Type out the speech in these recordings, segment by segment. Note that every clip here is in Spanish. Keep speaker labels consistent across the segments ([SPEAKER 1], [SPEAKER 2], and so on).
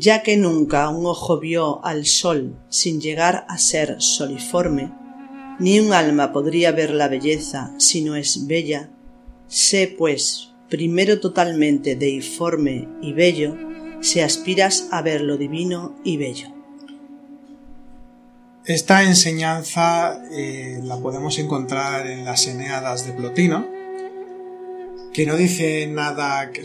[SPEAKER 1] ya que nunca un ojo vio al sol sin llegar a ser soliforme, ni un alma podría ver la belleza si no es bella, sé pues, primero totalmente deiforme y bello, si aspiras a ver lo divino y bello.
[SPEAKER 2] Esta enseñanza eh, la podemos encontrar en las Eneadas de Plotino, que no dice nada que,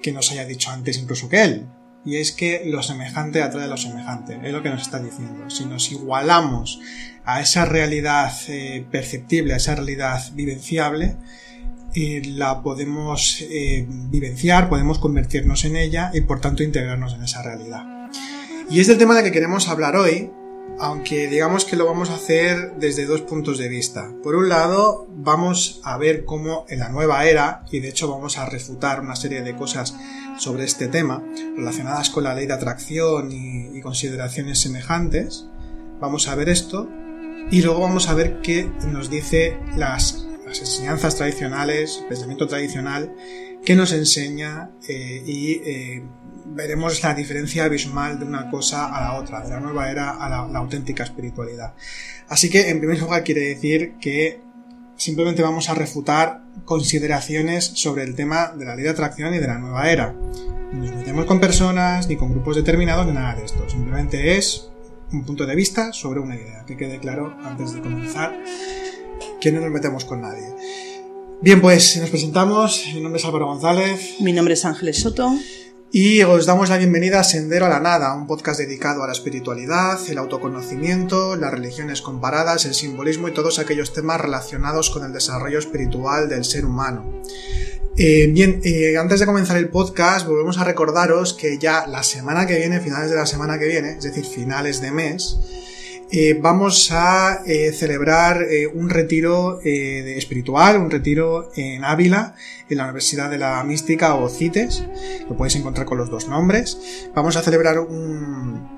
[SPEAKER 2] que nos haya dicho antes incluso que él, y es que lo semejante atrae a lo semejante, es lo que nos está diciendo. Si nos igualamos a esa realidad eh, perceptible, a esa realidad vivenciable, eh, la podemos eh, vivenciar, podemos convertirnos en ella y por tanto integrarnos en esa realidad. Y es del tema de que queremos hablar hoy, aunque digamos que lo vamos a hacer desde dos puntos de vista. Por un lado, vamos a ver cómo en la nueva era, y de hecho vamos a refutar una serie de cosas sobre este tema, relacionadas con la ley de atracción y, consideraciones semejantes, vamos a ver esto, y luego vamos a ver qué nos dice las, enseñanzas tradicionales, el pensamiento tradicional, que nos enseña eh, y eh, veremos la diferencia abismal de una cosa a la otra, de la nueva era a la, auténtica espiritualidad. Así que, en primer lugar, quiere decir que simplemente vamos a refutar consideraciones sobre el tema de la ley de atracción y de la nueva era. No nos metemos con personas ni con grupos determinados ni nada de esto. Simplemente es un punto de vista sobre una idea. Que quede claro antes de comenzar que no nos metemos con nadie. Bien, pues nos presentamos. Mi nombre es Álvaro González.
[SPEAKER 1] Mi nombre es Ángeles Soto.
[SPEAKER 2] Y os damos la bienvenida a Sendero a la Nada, un podcast dedicado a la espiritualidad, el autoconocimiento, las religiones comparadas, el simbolismo y todos aquellos temas relacionados con el desarrollo espiritual del ser humano. Eh, bien, eh, antes de comenzar el podcast, volvemos a recordaros que ya la semana que viene, finales de la semana que viene, es decir, finales de mes, eh, vamos a eh, celebrar eh, un retiro espiritual, un retiro en Ávila, en la Universidad de la Mística o CITES, lo podéis encontrar con los dos nombres. Vamos a celebrar un,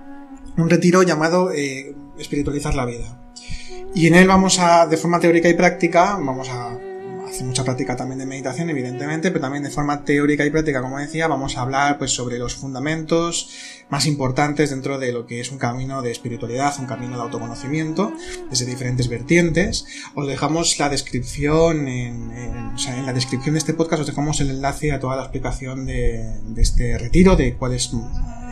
[SPEAKER 2] un retiro llamado Espiritualizar la Vida. Y en él vamos a, de forma teórica y práctica, vamos a hace mucha práctica también de meditación, evidentemente, pero también de forma teórica y práctica, como decía, vamos a hablar pues sobre los fundamentos más importantes dentro de lo que es un camino de espiritualidad, un camino de autoconocimiento, desde diferentes vertientes. Os dejamos la descripción en, o sea, en la descripción de este podcast os dejamos el enlace a toda la explicación de, de este retiro, de cuál es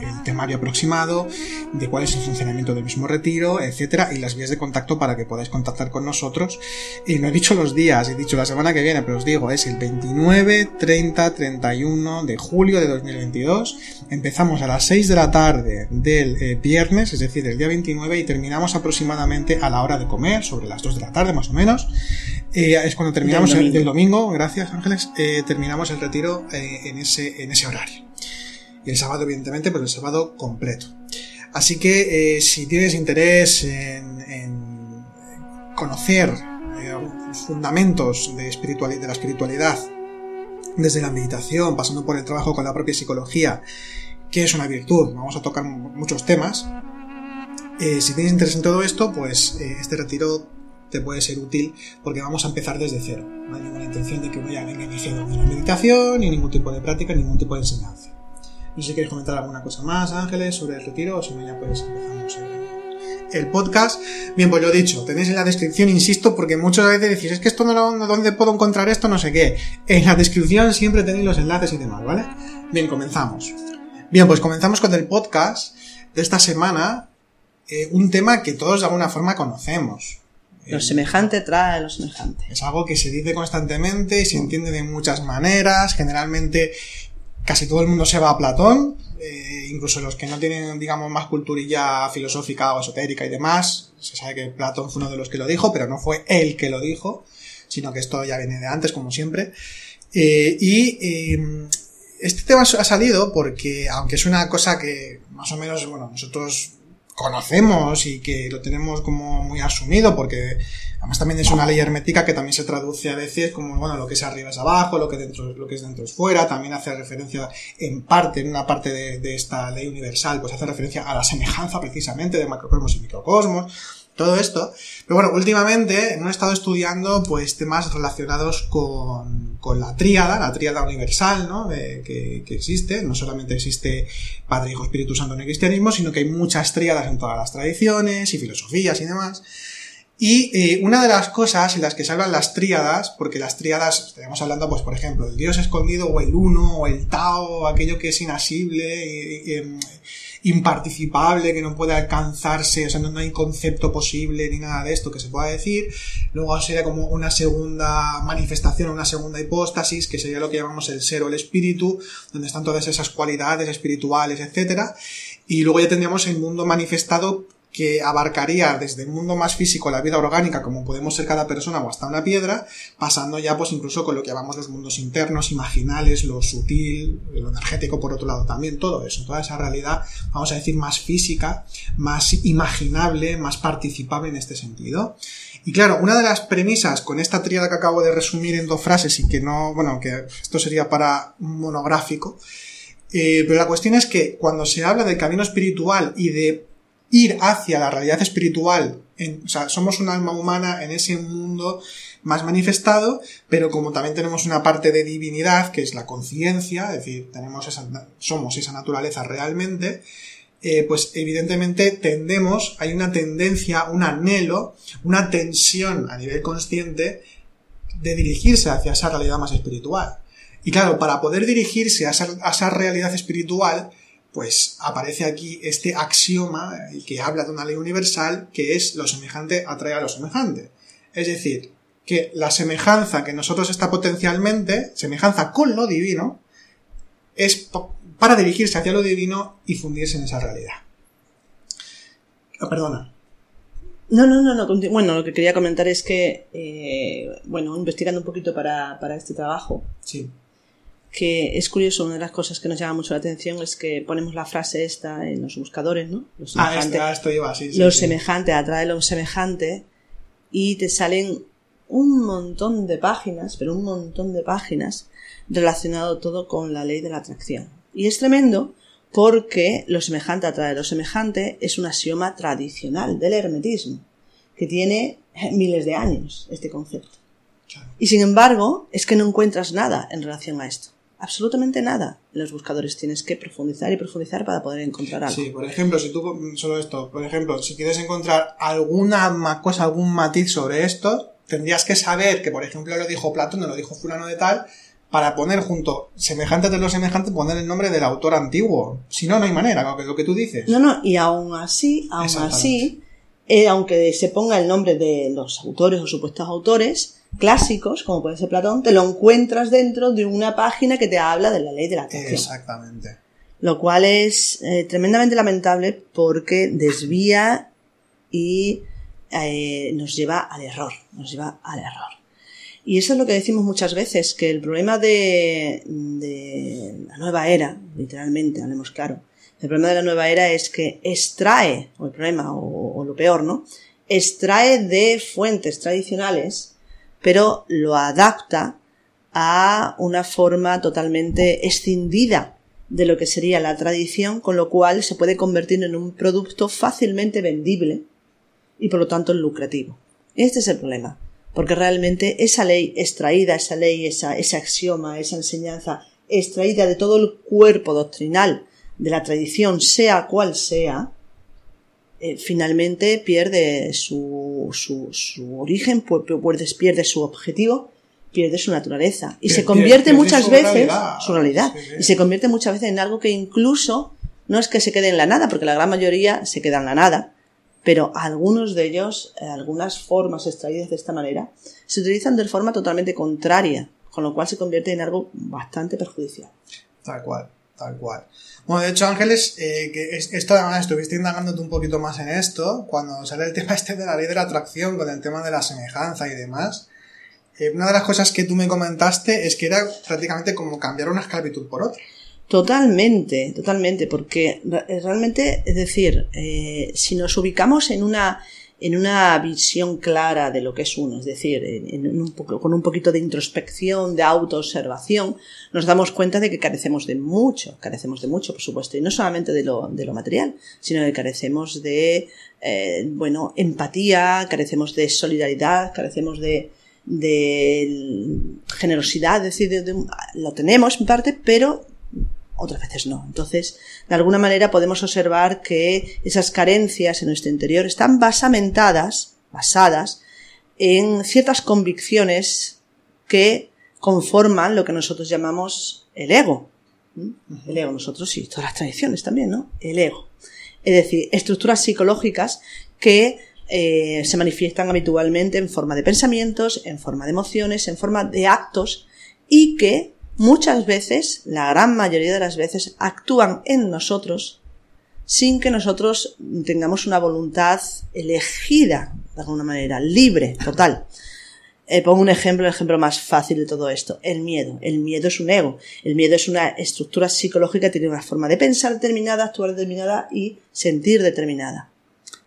[SPEAKER 2] el temario aproximado, de cuál es el funcionamiento del mismo retiro, etcétera, y las vías de contacto para que podáis contactar con nosotros. Y no he dicho los días, he dicho la semana que viene, pero os digo, es el 29, 30, 31 de julio de 2022. Empezamos a las 6 de la tarde del eh, viernes, es decir, el día 29, y terminamos aproximadamente a la hora de comer, sobre las 2 de la tarde más o menos. Eh, es cuando terminamos el domingo, gracias Ángeles, eh, terminamos el retiro en, ese, en ese horario y el sábado, evidentemente, pero el sábado completo. Así que eh, si tienes interés en, conocer eh, fundamentos de, la espiritualidad, desde la meditación, pasando por el trabajo con la propia psicología, que es una virtud, vamos a tocar muchos temas. Eh, si tienes interés en todo esto, pues este retiro te puede ser útil porque vamos a empezar desde cero. No hay ninguna intención de que uno ya venga iniciado en la meditación, ni ningún tipo de práctica, ni ningún tipo de enseñanza. No sé si quieres comentar alguna cosa más, Ángeles, sobre el retiro, o si no, ya pues empezamos el, podcast. Bien, pues lo dicho, tenéis en la descripción, insisto, porque muchas veces decís, es que esto no lo, ¿dónde puedo encontrar esto? No sé qué. En la descripción siempre tenéis los enlaces y demás, ¿vale? Bien, comenzamos. Bien, pues comenzamos con el podcast de esta semana, eh, un tema que todos de alguna forma conocemos.
[SPEAKER 1] Lo semejante trae lo semejante.
[SPEAKER 2] Es algo que se dice constantemente y se entiende de muchas maneras. Generalmente casi todo el mundo se va a Platón, eh, incluso los que no tienen, digamos, más culturilla filosófica o esotérica y demás. Se sabe que Platón fue uno de los que lo dijo, pero no fue él que lo dijo, sino que esto ya viene de antes, como siempre. Eh, y em, este tema ha salido porque, aunque es una cosa que más o menos, bueno, nosotros conocemos y que lo tenemos como muy asumido porque además también es una ley hermética que también se traduce a veces como bueno lo que es arriba es abajo lo que dentro lo que es dentro es fuera también hace referencia en parte en una parte de, esta ley universal pues hace referencia a la semejanza precisamente de macrocosmos y microcosmos todo esto. Pero bueno, últimamente hemos estado estudiando pues temas relacionados con, con la tríada, la tríada universal, ¿no? que, que, existe. No solamente existe Padre, Hijo, Espíritu Santo en el cristianismo, sino que hay muchas tríadas en todas las tradiciones y filosofías y demás. Y eh, una de las cosas en las que se hablan las tríadas, porque las tríadas, estamos hablando, pues, por ejemplo, el Dios escondido o el uno o el Tao, aquello que es inasible, eh, imparticipable, que no puede alcanzarse, o sea, no, hay concepto posible ni nada de esto que se pueda decir. Luego sería como una segunda manifestación, una segunda hipóstasis, que sería lo que llamamos el ser o el espíritu, donde están todas esas cualidades espirituales, etcétera. Y luego ya tendríamos el mundo manifestado que abarcaría desde el mundo más físico la vida orgánica, como podemos ser cada persona o hasta una piedra, pasando ya pues incluso con lo que llamamos los mundos internos, imaginales, lo sutil, lo energético por otro lado también, todo eso, toda esa realidad, vamos a decir, más física, más imaginable, más participable en este sentido. Y claro, una de las premisas con esta tríada que acabo de resumir en dos frases y que no, bueno, que esto sería para un monográfico, eh, pero la cuestión es que cuando se habla del camino espiritual y de ir hacia la realidad espiritual. O sea, somos un alma humana en ese mundo más manifestado, pero como también tenemos una parte de divinidad, que es la conciencia, es decir, tenemos esa, somos esa naturaleza realmente, eh, pues evidentemente tendemos, hay una tendencia, un anhelo, una tensión a nivel consciente de dirigirse hacia esa realidad más espiritual. Y claro, para poder dirigirse a esa realidad espiritual, pues aparece aquí este axioma que habla de una ley universal que es lo semejante atrae a lo semejante. Es decir, que la semejanza que nosotros está potencialmente, semejanza con lo divino, es para dirigirse hacia lo divino y fundirse en esa realidad. Oh, perdona.
[SPEAKER 1] No, no, no, no. Bueno, lo que quería comentar es que, eh, bueno, investigando un poquito para, para este trabajo,
[SPEAKER 2] sí
[SPEAKER 1] que es curioso, una de las cosas que nos llama mucho la atención es que ponemos la frase esta en los buscadores, ¿no?
[SPEAKER 2] Lo ah, esto iba, sí,
[SPEAKER 1] lo semejante, atrae lo semejante, y te salen un montón de páginas, pero un montón de páginas relacionado todo con la ley de la atracción. Y es tremendo porque lo semejante atrae lo semejante es un axioma tradicional del hermetismo, que tiene miles de años este concepto. Y sin embargo, es que no encuentras nada en relación a esto absolutamente nada en los buscadores. Tienes que profundizar y profundizar para poder encontrar algo.
[SPEAKER 2] Sí, por ejemplo, si tú, solo esto, por ejemplo, si quieres encontrar alguna cosa, algún matiz sobre esto, tendrías que saber que, por ejemplo, lo dijo Platón, no lo dijo fulano de tal, para poner junto semejante de lo semejante, poner el nombre del autor antiguo. Si no, no hay manera, lo que, lo que tú dices.
[SPEAKER 1] No, no, y aún así, aún así, eh, aunque se ponga el nombre de los autores o supuestos autores, clásicos, como puede ser Platón, te lo encuentras dentro de una página que te habla de la ley de la atracción.
[SPEAKER 2] Exactamente.
[SPEAKER 1] Lo cual es eh, tremendamente lamentable porque desvía y eh, nos lleva al error, nos lleva al error. Y eso es lo que decimos muchas veces, que el problema de, la nueva era, literalmente, hablemos claro, el problema de la nueva era es que extrae, o el problema, o lo peor, ¿no? Extrae de fuentes tradicionales pero lo adapta a una forma totalmente escindida de lo que sería la tradición, con lo cual se puede convertir en un producto fácilmente vendible y por lo tanto lucrativo. Este es el problema, porque realmente esa ley extraída, esa ley, esa, ese axioma, esa enseñanza extraída de todo el cuerpo doctrinal de la tradición, sea cual sea, eh, finalmente pierde su, su, su origen, pierde su objetivo, pierde su naturaleza. Y se convierte muchas veces, su realidad, y se convierte muchas veces en algo que incluso no es que se quede en la nada, porque la gran mayoría se queda en la nada, pero algunos de ellos, eh, algunas formas extraídas de esta manera, se utilizan de forma totalmente contraria, con lo cual se convierte en algo bastante perjudicial.
[SPEAKER 2] Tal cual, tal cual. Bueno, de hecho, Ángeles, eh, que esto además estuviste indagándote un poquito más en esto, cuando sale el tema este de la ley de la atracción, con el tema de la semejanza y demás. Eh, una de las cosas que tú me comentaste es que era prácticamente como cambiar una esclavitud por otra.
[SPEAKER 1] Totalmente, totalmente, porque realmente, es decir, eh, si nos ubicamos en una, en una visión clara de lo que es uno, es decir, en, un con un poquito de introspección, de autoobservación, nos damos cuenta de que carecemos de mucho, carecemos de mucho, por supuesto, y no solamente de lo, de lo material, sino que carecemos de, eh, bueno, empatía, carecemos de solidaridad, carecemos de, de generosidad, es decir, lo tenemos en parte, pero otras veces no. Entonces, de alguna manera podemos observar que esas carencias en nuestro interior están basamentadas, basadas en ciertas convicciones que conforman lo que nosotros llamamos el ego. El ego, nosotros sí, todas las tradiciones también, ¿no? El ego. Es decir, estructuras psicológicas que eh, se manifiestan habitualmente en forma de pensamientos, en forma de emociones, en forma de actos y que muchas veces, la gran mayoría de las veces, actúan en nosotros sin que nosotros tengamos una voluntad elegida, de alguna manera, libre, total. Eh, pongo un ejemplo, el ejemplo más fácil de todo esto, el miedo. El miedo es un ego. El miedo es una estructura psicológica, tiene una forma de pensar determinada, actuar determinada y sentir determinada.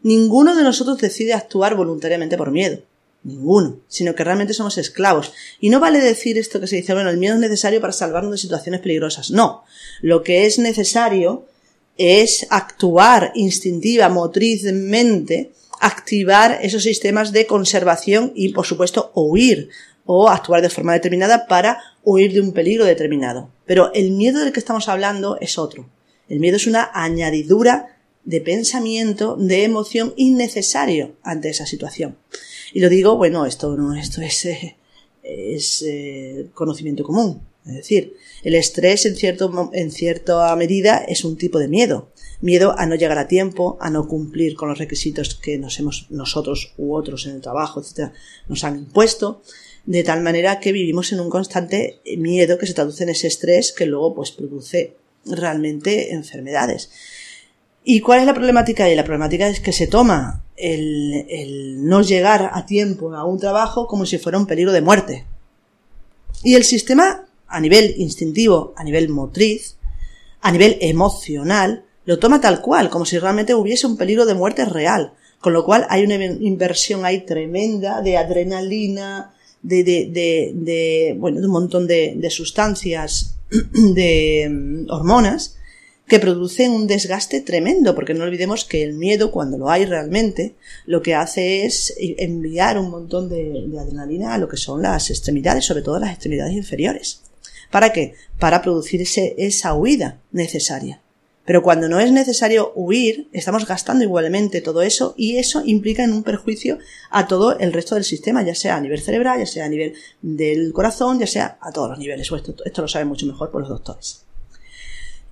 [SPEAKER 1] Ninguno de nosotros decide actuar voluntariamente por miedo. Ninguno, sino que realmente somos esclavos. Y no vale decir esto que se dice, bueno, el miedo es necesario para salvarnos de situaciones peligrosas. No, lo que es necesario es actuar instintiva, motrizmente, activar esos sistemas de conservación y, por supuesto, huir o actuar de forma determinada para huir de un peligro determinado. Pero el miedo del que estamos hablando es otro. El miedo es una añadidura de pensamiento, de emoción innecesario ante esa situación. Y lo digo, bueno, esto no, esto es, eh, es eh, conocimiento común. Es decir, el estrés en, cierto, en cierta medida es un tipo de miedo. Miedo a no llegar a tiempo, a no cumplir con los requisitos que nos hemos, nosotros u otros en el trabajo, etcétera, nos han impuesto, de tal manera que vivimos en un constante miedo que se traduce en ese estrés que luego pues produce realmente enfermedades. ¿Y cuál es la problemática? Y la problemática es que se toma el, el, no llegar a tiempo a un trabajo como si fuera un peligro de muerte. Y el sistema, a nivel instintivo, a nivel motriz, a nivel emocional, lo toma tal cual, como si realmente hubiese un peligro de muerte real. Con lo cual hay una inversión ahí tremenda de adrenalina, de, de, de, de bueno, de un montón de, de sustancias, de mm, hormonas, que producen un desgaste tremendo, porque no olvidemos que el miedo, cuando lo hay realmente, lo que hace es enviar un montón de, adrenalina a lo que son las extremidades, sobre todo las extremidades inferiores. ¿Para qué? Para producir ese, esa huida necesaria. Pero cuando no es necesario huir, estamos gastando igualmente todo eso y eso implica en un perjuicio a todo el resto del sistema, ya sea a nivel cerebral, ya sea a nivel del corazón, ya sea a todos los niveles. Esto, esto lo saben mucho mejor por los doctores.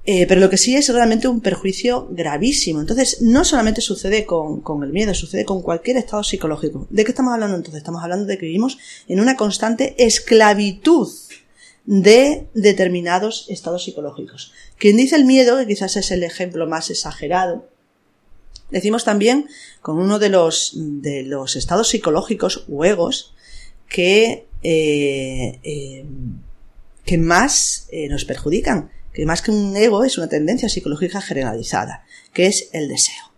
[SPEAKER 1] Eh, pero lo que sí es realmente un perjuicio gravísimo. Entonces, no solamente sucede con, con, el miedo, sucede con cualquier estado psicológico. ¿De qué estamos hablando entonces? Estamos hablando de que vivimos en una constante esclavitud de determinados estados psicológicos. Quien dice el miedo, que quizás es el ejemplo más exagerado, decimos también con uno de los, de los estados psicológicos o egos que, eh, eh, que más nos perjudican que más que un ego es una tendencia psicológica generalizada, que es el deseo.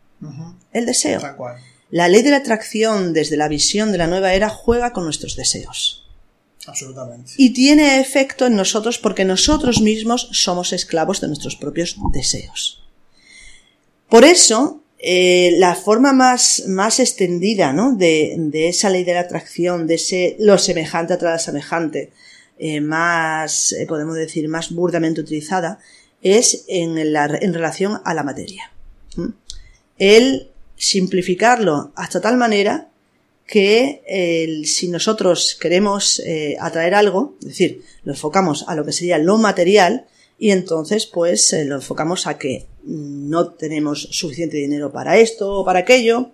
[SPEAKER 1] El deseo. La ley de la atracción desde la visión de la nueva era juega con nuestros deseos.
[SPEAKER 2] Absolutamente.
[SPEAKER 1] Y tiene efecto en nosotros porque nosotros mismos somos esclavos de nuestros propios deseos. Por eso, eh, la forma más, más extendida ¿no? de, de, esa ley de la atracción, de ese lo semejante atrae lo semejante, eh, más, eh, podemos decir, más burdamente utilizada, es en, en relación a la materia. El simplificarlo hasta tal manera que si nosotros queremos eh, atraer algo, es decir, lo enfocamos a lo que sería lo material, y entonces pues lo enfocamos a que no tenemos suficiente dinero para esto o para aquello,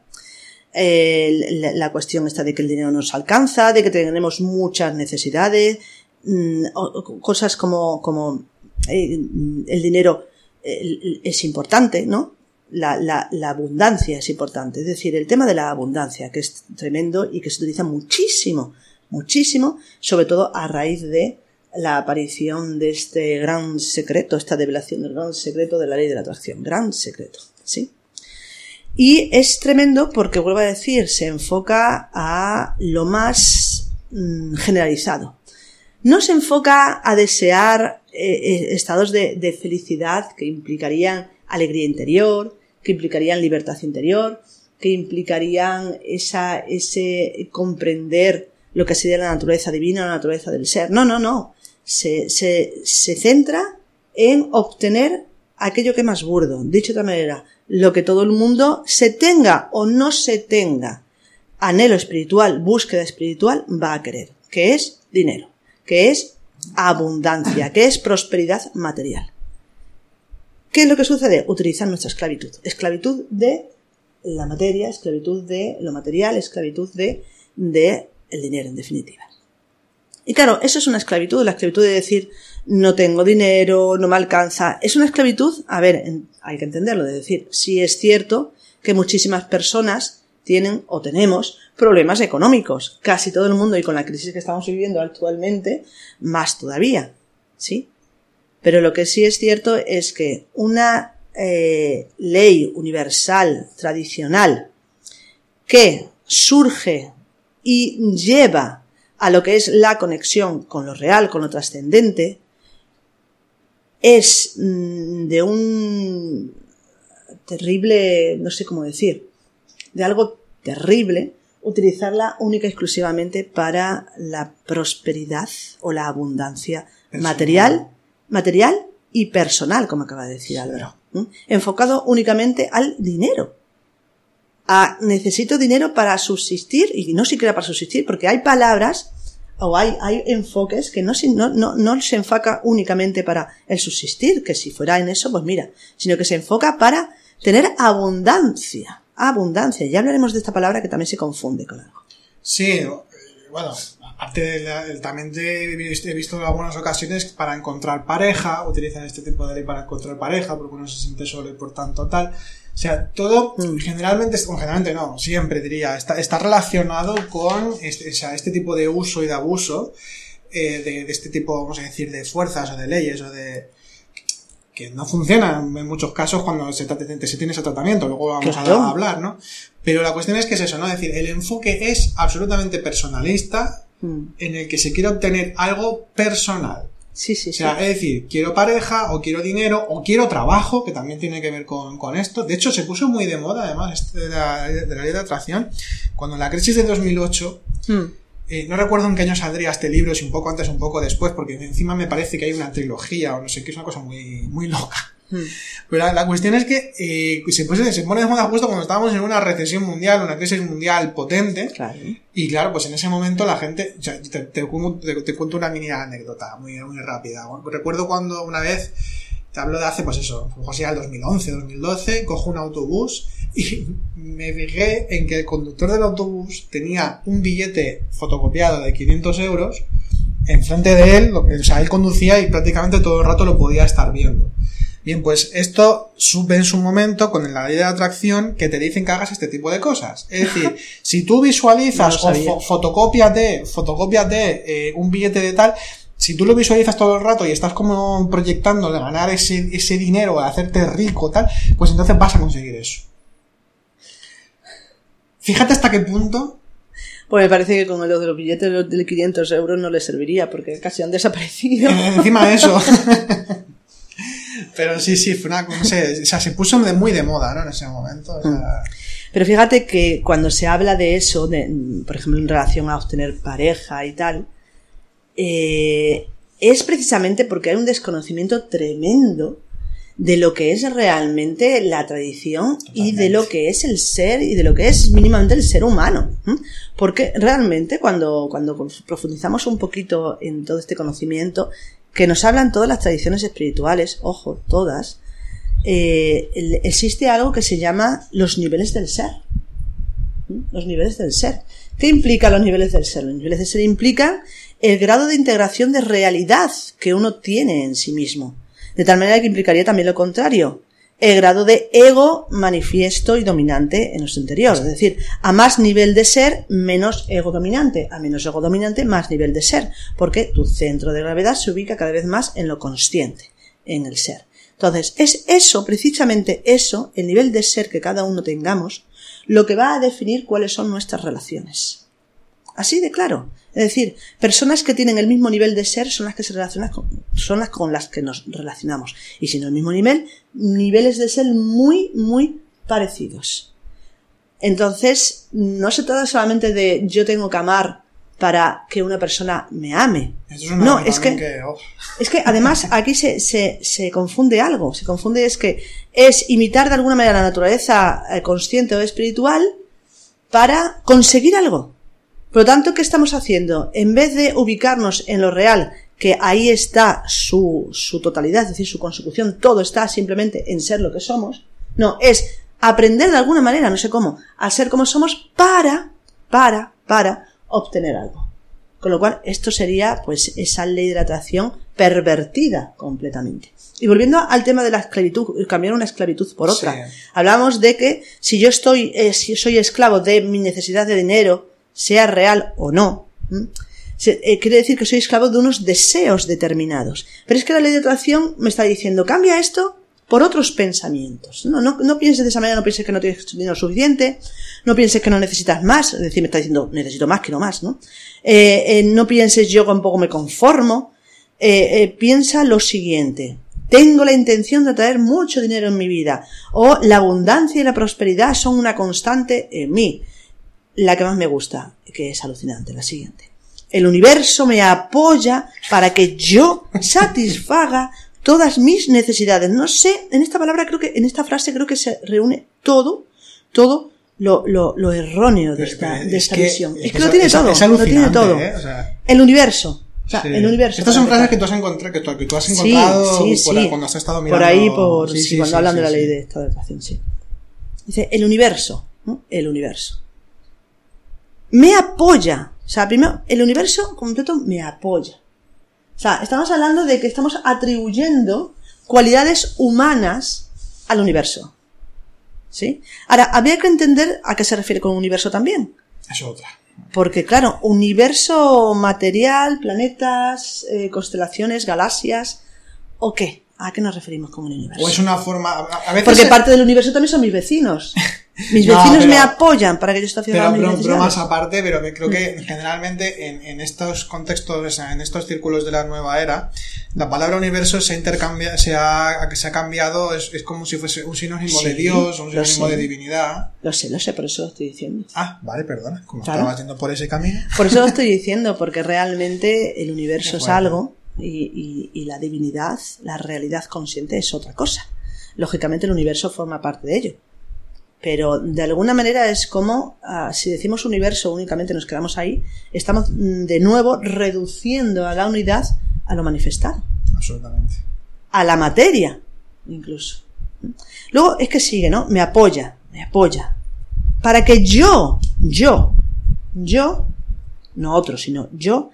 [SPEAKER 1] la, cuestión está de que el dinero nos alcanza, de que tenemos muchas necesidades, Mm, cosas como, como eh, el dinero es importante, ¿no? La, la, la, abundancia es importante. Es decir, el tema de la abundancia, que es tremendo y que se utiliza muchísimo, muchísimo, sobre todo a raíz de la aparición de este gran secreto, esta develación del gran secreto de la ley de la atracción. Gran secreto, ¿sí? Y es tremendo porque, vuelvo a decir, se enfoca a lo más mm, generalizado. No se enfoca a desear eh, eh, estados de, felicidad que implicarían alegría interior, que implicarían libertad interior, que implicarían esa, ese comprender lo que sería la naturaleza divina, la naturaleza del ser. No, no, no. Se, se, se centra en obtener aquello que más burdo. Dicho de otra manera, lo que todo el mundo se tenga o no se tenga anhelo espiritual, búsqueda espiritual, va a querer, que es dinero, que es abundancia, que es prosperidad material. ¿Qué es lo que sucede? Utilizan nuestra esclavitud. Esclavitud de la materia, esclavitud de lo material, esclavitud de, de el dinero, en definitiva. Y claro, eso es una esclavitud, la esclavitud de decir no tengo dinero, no me alcanza. Es una esclavitud, a ver, hay que entenderlo, de decir, sí es cierto que muchísimas personas tienen o tenemos problemas económicos. Casi todo el mundo y con la crisis que estamos viviendo actualmente, más todavía. ¿Sí? Pero lo que sí es cierto es que una eh, ley universal, tradicional, que surge y lleva a lo que es la conexión con lo real, con lo trascendente, es mm, de un terrible, no sé cómo decir, de algo terrible, utilizarla única y exclusivamente para la prosperidad o la abundancia material, material y personal, como acaba de decir Álvaro. Enfocado únicamente al dinero. A necesito dinero para subsistir, y no siquiera para subsistir, porque hay palabras o hay, hay enfoques que no, no, no, no se enfoca únicamente para el subsistir, que si fuera en eso, pues mira, sino que se enfoca para tener abundancia, abundancia. Ya hablaremos de esta palabra que también se confunde con algo.
[SPEAKER 2] Sí, eh, bueno, aparte de también he visto, he visto en algunas ocasiones para encontrar pareja, utilizan este tipo de ley para encontrar pareja, porque uno se siente solo y por tanto tal. O sea, todo mm. generalmente, generalmente no, siempre diría, está, está relacionado con este, o sea, este tipo de uso y de abuso eh, de, de, este tipo, vamos a decir, de fuerzas o de leyes o de que no funcionan en muchos casos cuando se, se tiene ese tratamiento, luego vamos a, hablar, ¿no? Pero la cuestión es que es eso, ¿no? Es decir, el enfoque es absolutamente personalista mm. en el que se quiere obtener algo personal.
[SPEAKER 1] Sí, sí,
[SPEAKER 2] o sea, es decir, quiero pareja, o quiero dinero, o quiero trabajo, que también tiene que ver con, con esto. De hecho, se puso muy de moda, además, este de la, de la ley de atracción, cuando en la crisis de 2008, mm. Eh, no recuerdo en qué año saldría este libro, si un poco antes o un poco después, porque encima me parece que hay una trilogía, o no sé qué, es una cosa muy, muy loca. Hmm. Pero la, cuestión es que eh, se, pone, se pone de moda justo cuando estábamos en una recesión mundial, una crisis mundial potente. Y claro, pues en ese momento la gente. te, te, cuento una mini anécdota muy, muy rápida. Recuerdo cuando una vez, te hablo de hace, pues eso, así al 2011, 2012, cojo un autobús y me fijé en que el conductor del autobús tenía un billete fotocopiado de 500 euros enfrente de él, o sea, él conducía y prácticamente todo el rato lo podía estar viendo. Bien, pues esto sube en su momento con la ley de atracción que te dicen que hagas este tipo de cosas. Es decir, si tú visualizas o fo fotocopiate, fotocopiate eh, un billete de tal, si tú lo visualizas todo el rato y estás como proyectando de ganar ese, ese dinero, de hacerte rico, tal, pues entonces vas a conseguir eso. Fíjate hasta qué punto
[SPEAKER 1] pues me parece que con el de los billetes de 500 euros no le serviría porque casi han desaparecido.
[SPEAKER 2] Encima de eso. Pero sí, sí, fue una, no sé, o sea, se puso de muy de moda, ¿no? En ese momento. O sea... Mm.
[SPEAKER 1] Pero fíjate que cuando se habla de eso, de, por ejemplo, en relación a obtener pareja y tal, eh, es precisamente porque hay un desconocimiento tremendo de lo que es realmente la tradición y de lo que es el ser y de lo que es mínimamente el ser humano. Porque realmente cuando, cuando profundizamos un poquito en todo este conocimiento, que nos hablan todas las tradiciones espirituales, ojo, todas, eh, existe algo que se llama los niveles del ser. Los niveles del ser. ¿Qué implica los niveles del ser? Los niveles del ser implican el grado de integración de realidad que uno tiene en sí mismo. De tal manera que implicaría también lo contrario el grado de ego manifiesto y dominante en nuestro interior. Es decir, a más nivel de ser, menos ego dominante. A menos ego dominante, más nivel de ser. Porque tu centro de gravedad se ubica cada vez más en lo consciente, en el ser. Entonces, es eso, precisamente eso, el nivel de ser que cada uno tengamos, lo que va a definir cuáles son nuestras relaciones. Así de claro. Es decir, personas que tienen el mismo nivel de ser son las que se relacionan con, son las con las que nos relacionamos. Y si no el mismo nivel, niveles de ser muy, muy parecidos. Entonces, no se trata solamente de yo tengo que amar para que una persona me ame. no, es que, oh. es que además aquí se, se, se, confunde algo. Se confunde es que es imitar de alguna manera la naturaleza eh, consciente o espiritual para conseguir algo. Por lo tanto, ¿qué estamos haciendo? En vez de ubicarnos en lo real, que ahí está su, su totalidad, es decir, su consecución, todo está simplemente en ser lo que somos, no, es aprender de alguna manera, no sé cómo, a ser como somos para, para, para obtener algo. Con lo cual, esto sería, pues, esa ley de la atracción pervertida completamente. Y volviendo al tema de la esclavitud, cambiar una esclavitud por otra. Hablamos de que si yo estoy, eh, si soy esclavo de mi necesidad de dinero, sea real o no, eh, quiere decir que soy esclavo de unos deseos determinados. Pero es que la ley de atracción me está diciendo, cambia esto por otros pensamientos. No, no, no pienses de esa manera, no pienses que no tienes dinero suficiente, no pienses que no necesitas más, es decir, me está diciendo, necesito más que no más, ¿no? Eh, eh, no pienses yo con poco me conformo, piensa lo siguiente, tengo la intención de traer mucho dinero en mi vida, o la abundancia y la prosperidad son una constante en mí la que más me gusta, que es alucinante, la siguiente. El universo me apoya para que yo satisfaga todas mis necesidades. No sé, en esta palabra creo que, en esta frase creo que se reúne todo, todo lo, lo, lo erróneo de esta, de esta visión. Es, que, lo tiene todo, lo tiene todo. ¿eh? el universo. O sea, el universo.
[SPEAKER 2] Estas son frases que tú has encontrado, que tú, que tú has encontrado
[SPEAKER 1] sí, sí,
[SPEAKER 2] por, cuando has estado mirando.
[SPEAKER 1] Por ahí, por, cuando hablan de la ley de esta sí. Dice, el universo, ¿no? El universo me apoya. O sea, primero, el universo completo me apoya. O sea, estamos hablando de que estamos atribuyendo cualidades humanas al universo. ¿Sí? Ahora, habría que entender a qué se refiere con universo también.
[SPEAKER 2] Es otra.
[SPEAKER 1] Porque, claro, universo material, planetas, eh, constelaciones, galaxias, ¿o qué? ¿A qué nos referimos con un universo?
[SPEAKER 2] O es una forma. A veces
[SPEAKER 1] Porque parte del universo también son mis vecinos. Mis vecinos me apoyan para que yo esté haciendo
[SPEAKER 2] pero, pero, más aparte, pero creo que mm. generalmente en, en, estos contextos, en estos círculos de la nueva era, la palabra universo se intercambia, se ha, se ha cambiado, es, es como si fuese un sinónimo de Dios, un sinónimo de divinidad.
[SPEAKER 1] Lo sé, lo sé, por eso lo estoy diciendo.
[SPEAKER 2] Ah, vale, perdona, como estabas yendo por ese camino.
[SPEAKER 1] Por eso lo estoy diciendo, porque realmente el universo es algo y, y, la divinidad, la realidad consciente es otra cosa. Lógicamente el universo forma parte de ello. Pero de alguna manera es como, ah, si decimos universo únicamente nos quedamos ahí, estamos mm, de nuevo reduciendo a la unidad a lo manifestado.
[SPEAKER 2] Absolutamente.
[SPEAKER 1] A la materia, incluso. Luego es que sigue, ¿no? Me apoya, me apoya. Para que yo, yo, yo, no otro, sino yo,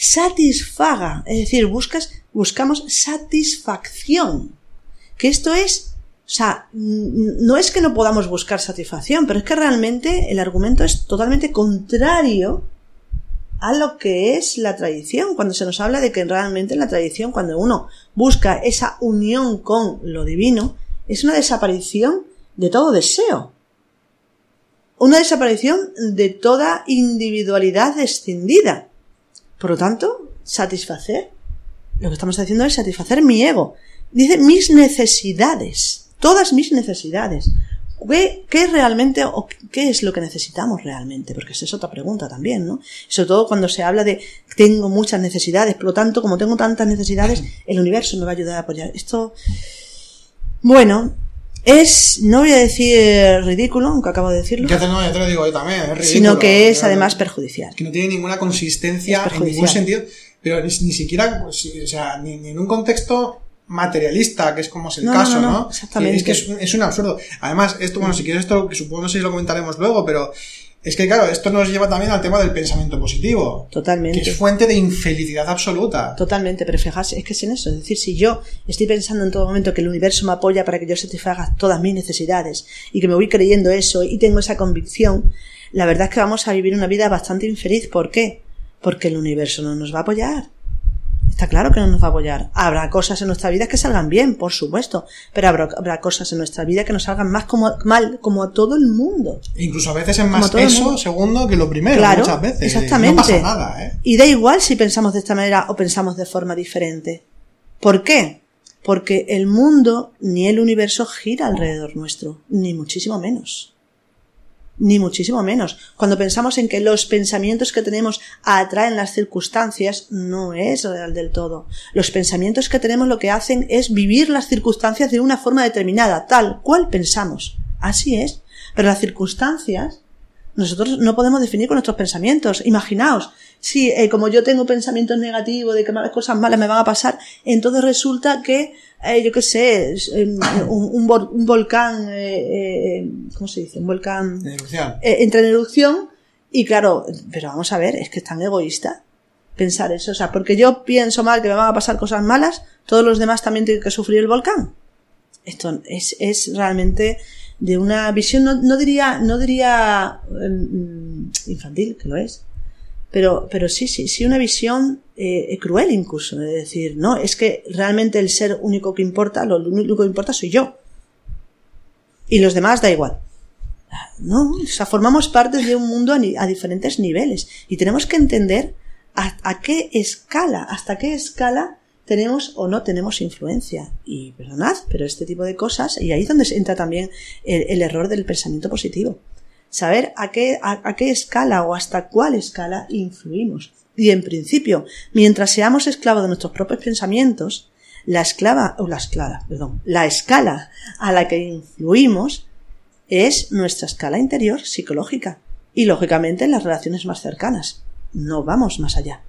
[SPEAKER 1] satisfaga, es decir, buscas, buscamos satisfacción. Que esto es, o sea, no es que no podamos buscar satisfacción, pero es que realmente el argumento es totalmente contrario a lo que es la tradición, cuando se nos habla de que realmente en la tradición, cuando uno busca esa unión con lo divino, es una desaparición de todo deseo. Una desaparición de toda individualidad descendida. Por lo tanto, satisfacer, lo que estamos haciendo es satisfacer mi ego. Dice mis necesidades, todas mis necesidades. ¿Qué, ¿Qué, realmente o qué es lo que necesitamos realmente? Porque esa es otra pregunta también, ¿no? Sobre todo cuando se habla de tengo muchas necesidades, por lo tanto, como tengo tantas necesidades, el universo me va a ayudar a apoyar. Esto, bueno, es, no voy a decir ridículo, aunque acabo de decirlo.
[SPEAKER 2] Ya te, no, te lo digo yo también, es ridículo.
[SPEAKER 1] Sino que es además perjudicial.
[SPEAKER 2] Que no tiene ninguna consistencia en ningún sentido, pero ni, siquiera, o sea, ni, en un contexto materialista, que es como es el caso, ¿no?
[SPEAKER 1] Exactamente.
[SPEAKER 2] Es que es, es, un absurdo. Además, esto, bueno, si quieres esto, supongo no sé si lo comentaremos luego, pero es que, claro, esto nos lleva también al tema del pensamiento positivo.
[SPEAKER 1] Totalmente.
[SPEAKER 2] Que es fuente de infelicidad absoluta.
[SPEAKER 1] Totalmente, pero fíjate, es que es en eso. Es decir, si yo estoy pensando en todo momento que el universo me apoya para que yo satisfaga todas mis necesidades y que me voy creyendo eso y tengo esa convicción, la verdad es que vamos a vivir una vida bastante infeliz. ¿Por qué? Porque el universo no nos va a apoyar. Está claro que no nos va a apoyar. Habrá cosas en nuestra vida que salgan bien, por supuesto, pero habrá, cosas en nuestra vida que nos salgan más como, mal, como a todo el mundo.
[SPEAKER 2] Incluso a veces es más eso, segundo, que lo primero,
[SPEAKER 1] claro,
[SPEAKER 2] muchas veces.
[SPEAKER 1] Exactamente.
[SPEAKER 2] No pasa nada, ¿eh?
[SPEAKER 1] Y da igual si pensamos de esta manera o pensamos de forma diferente. ¿Por qué? Porque el mundo ni el universo gira alrededor nuestro, ni muchísimo menos ni muchísimo menos. Cuando pensamos en que los pensamientos que tenemos atraen las circunstancias, no es real del todo. Los pensamientos que tenemos lo que hacen es vivir las circunstancias de una forma determinada, tal cual pensamos. Así es. Pero las circunstancias nosotros no podemos definir con nuestros pensamientos. Imaginaos, si eh, como yo tengo pensamientos negativos de que cosas malas me van a pasar, entonces resulta que, eh, yo qué sé, un, un, volcán, eh, eh, ¿cómo se dice? Un volcán entra en erupción y claro, pero vamos a ver, es que es tan egoísta pensar eso. O sea, porque yo pienso mal que me van a pasar cosas malas, todos los demás también tienen que sufrir el volcán. Esto es, es realmente de una visión, no, no diría, no diría em, infantil, que lo es, pero, pero sí, sí, sí una visión eh, cruel incluso, de decir, no, es que realmente el ser único que importa, lo único que importa soy yo. Y los demás da igual. No, o sea, formamos parte de un mundo a, diferentes niveles y tenemos que entender a, qué escala, hasta qué escala tenemos o no tenemos influencia. Y perdonad, pero este tipo de cosas, y ahí es donde entra también el error del pensamiento positivo saber a qué, a, qué escala o hasta cuál escala influimos. Y en principio, mientras seamos esclavos de nuestros propios pensamientos, la esclava, o la esclava, perdón, la escala a la que influimos es nuestra escala interior psicológica y lógicamente en las relaciones más cercanas. No vamos más allá.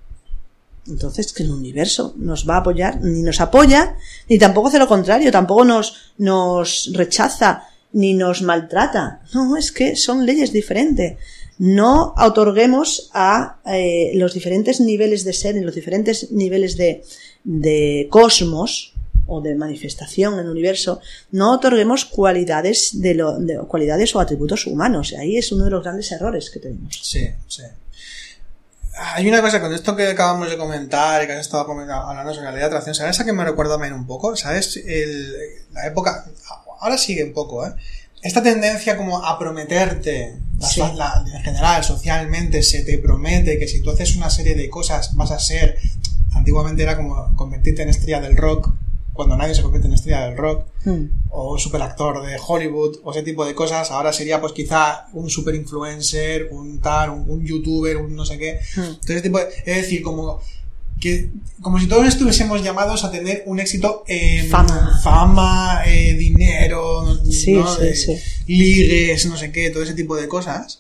[SPEAKER 1] Entonces, que el universo nos va a apoyar, ni nos apoya, ni tampoco hace lo contrario, tampoco nos, nos rechaza ni nos maltrata. No, es que son leyes diferentes. No otorguemos a eh, los diferentes niveles de ser, en los diferentes niveles de, de cosmos o de manifestación en el universo, no otorguemos cualidades de, lo, de cualidades o atributos humanos. Ahí es uno de los grandes errores que tenemos.
[SPEAKER 2] Sí, sí. Hay una cosa con esto que acabamos de comentar y que has estado hablando sobre la ley de atracción, ¿sabes a qué me recuerda a un poco? ¿Sabes? La época, ahora sigue un poco, ¿eh? Esta tendencia como a prometerte, en general, socialmente, se te promete que si tú haces una serie de cosas vas a ser, antiguamente era como convertirte en estrella del rock, cuando nadie se convierte en estrella del rock, hmm. o superactor de Hollywood, o ese tipo de cosas, ahora sería pues quizá un super influencer, un tal, un, youtuber, un no sé qué. Hmm. Entonces, tipo, es decir, como que como si todos estuviésemos llamados a tener un éxito en
[SPEAKER 1] fama,
[SPEAKER 2] fama eh, dinero, ligues, no sé qué, todo ese tipo de cosas.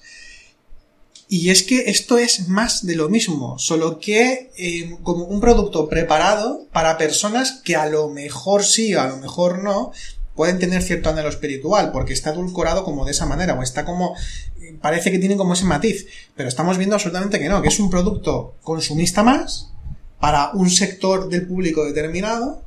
[SPEAKER 2] Y es que esto es más de lo mismo, solo que eh, como un producto preparado para personas que a lo mejor sí, a lo mejor no, pueden tener cierto anhelo espiritual, porque está adulcorado como de esa manera, o está como, parece que tiene como ese matiz, pero estamos viendo absolutamente que no, que es un producto consumista más, para un sector del público determinado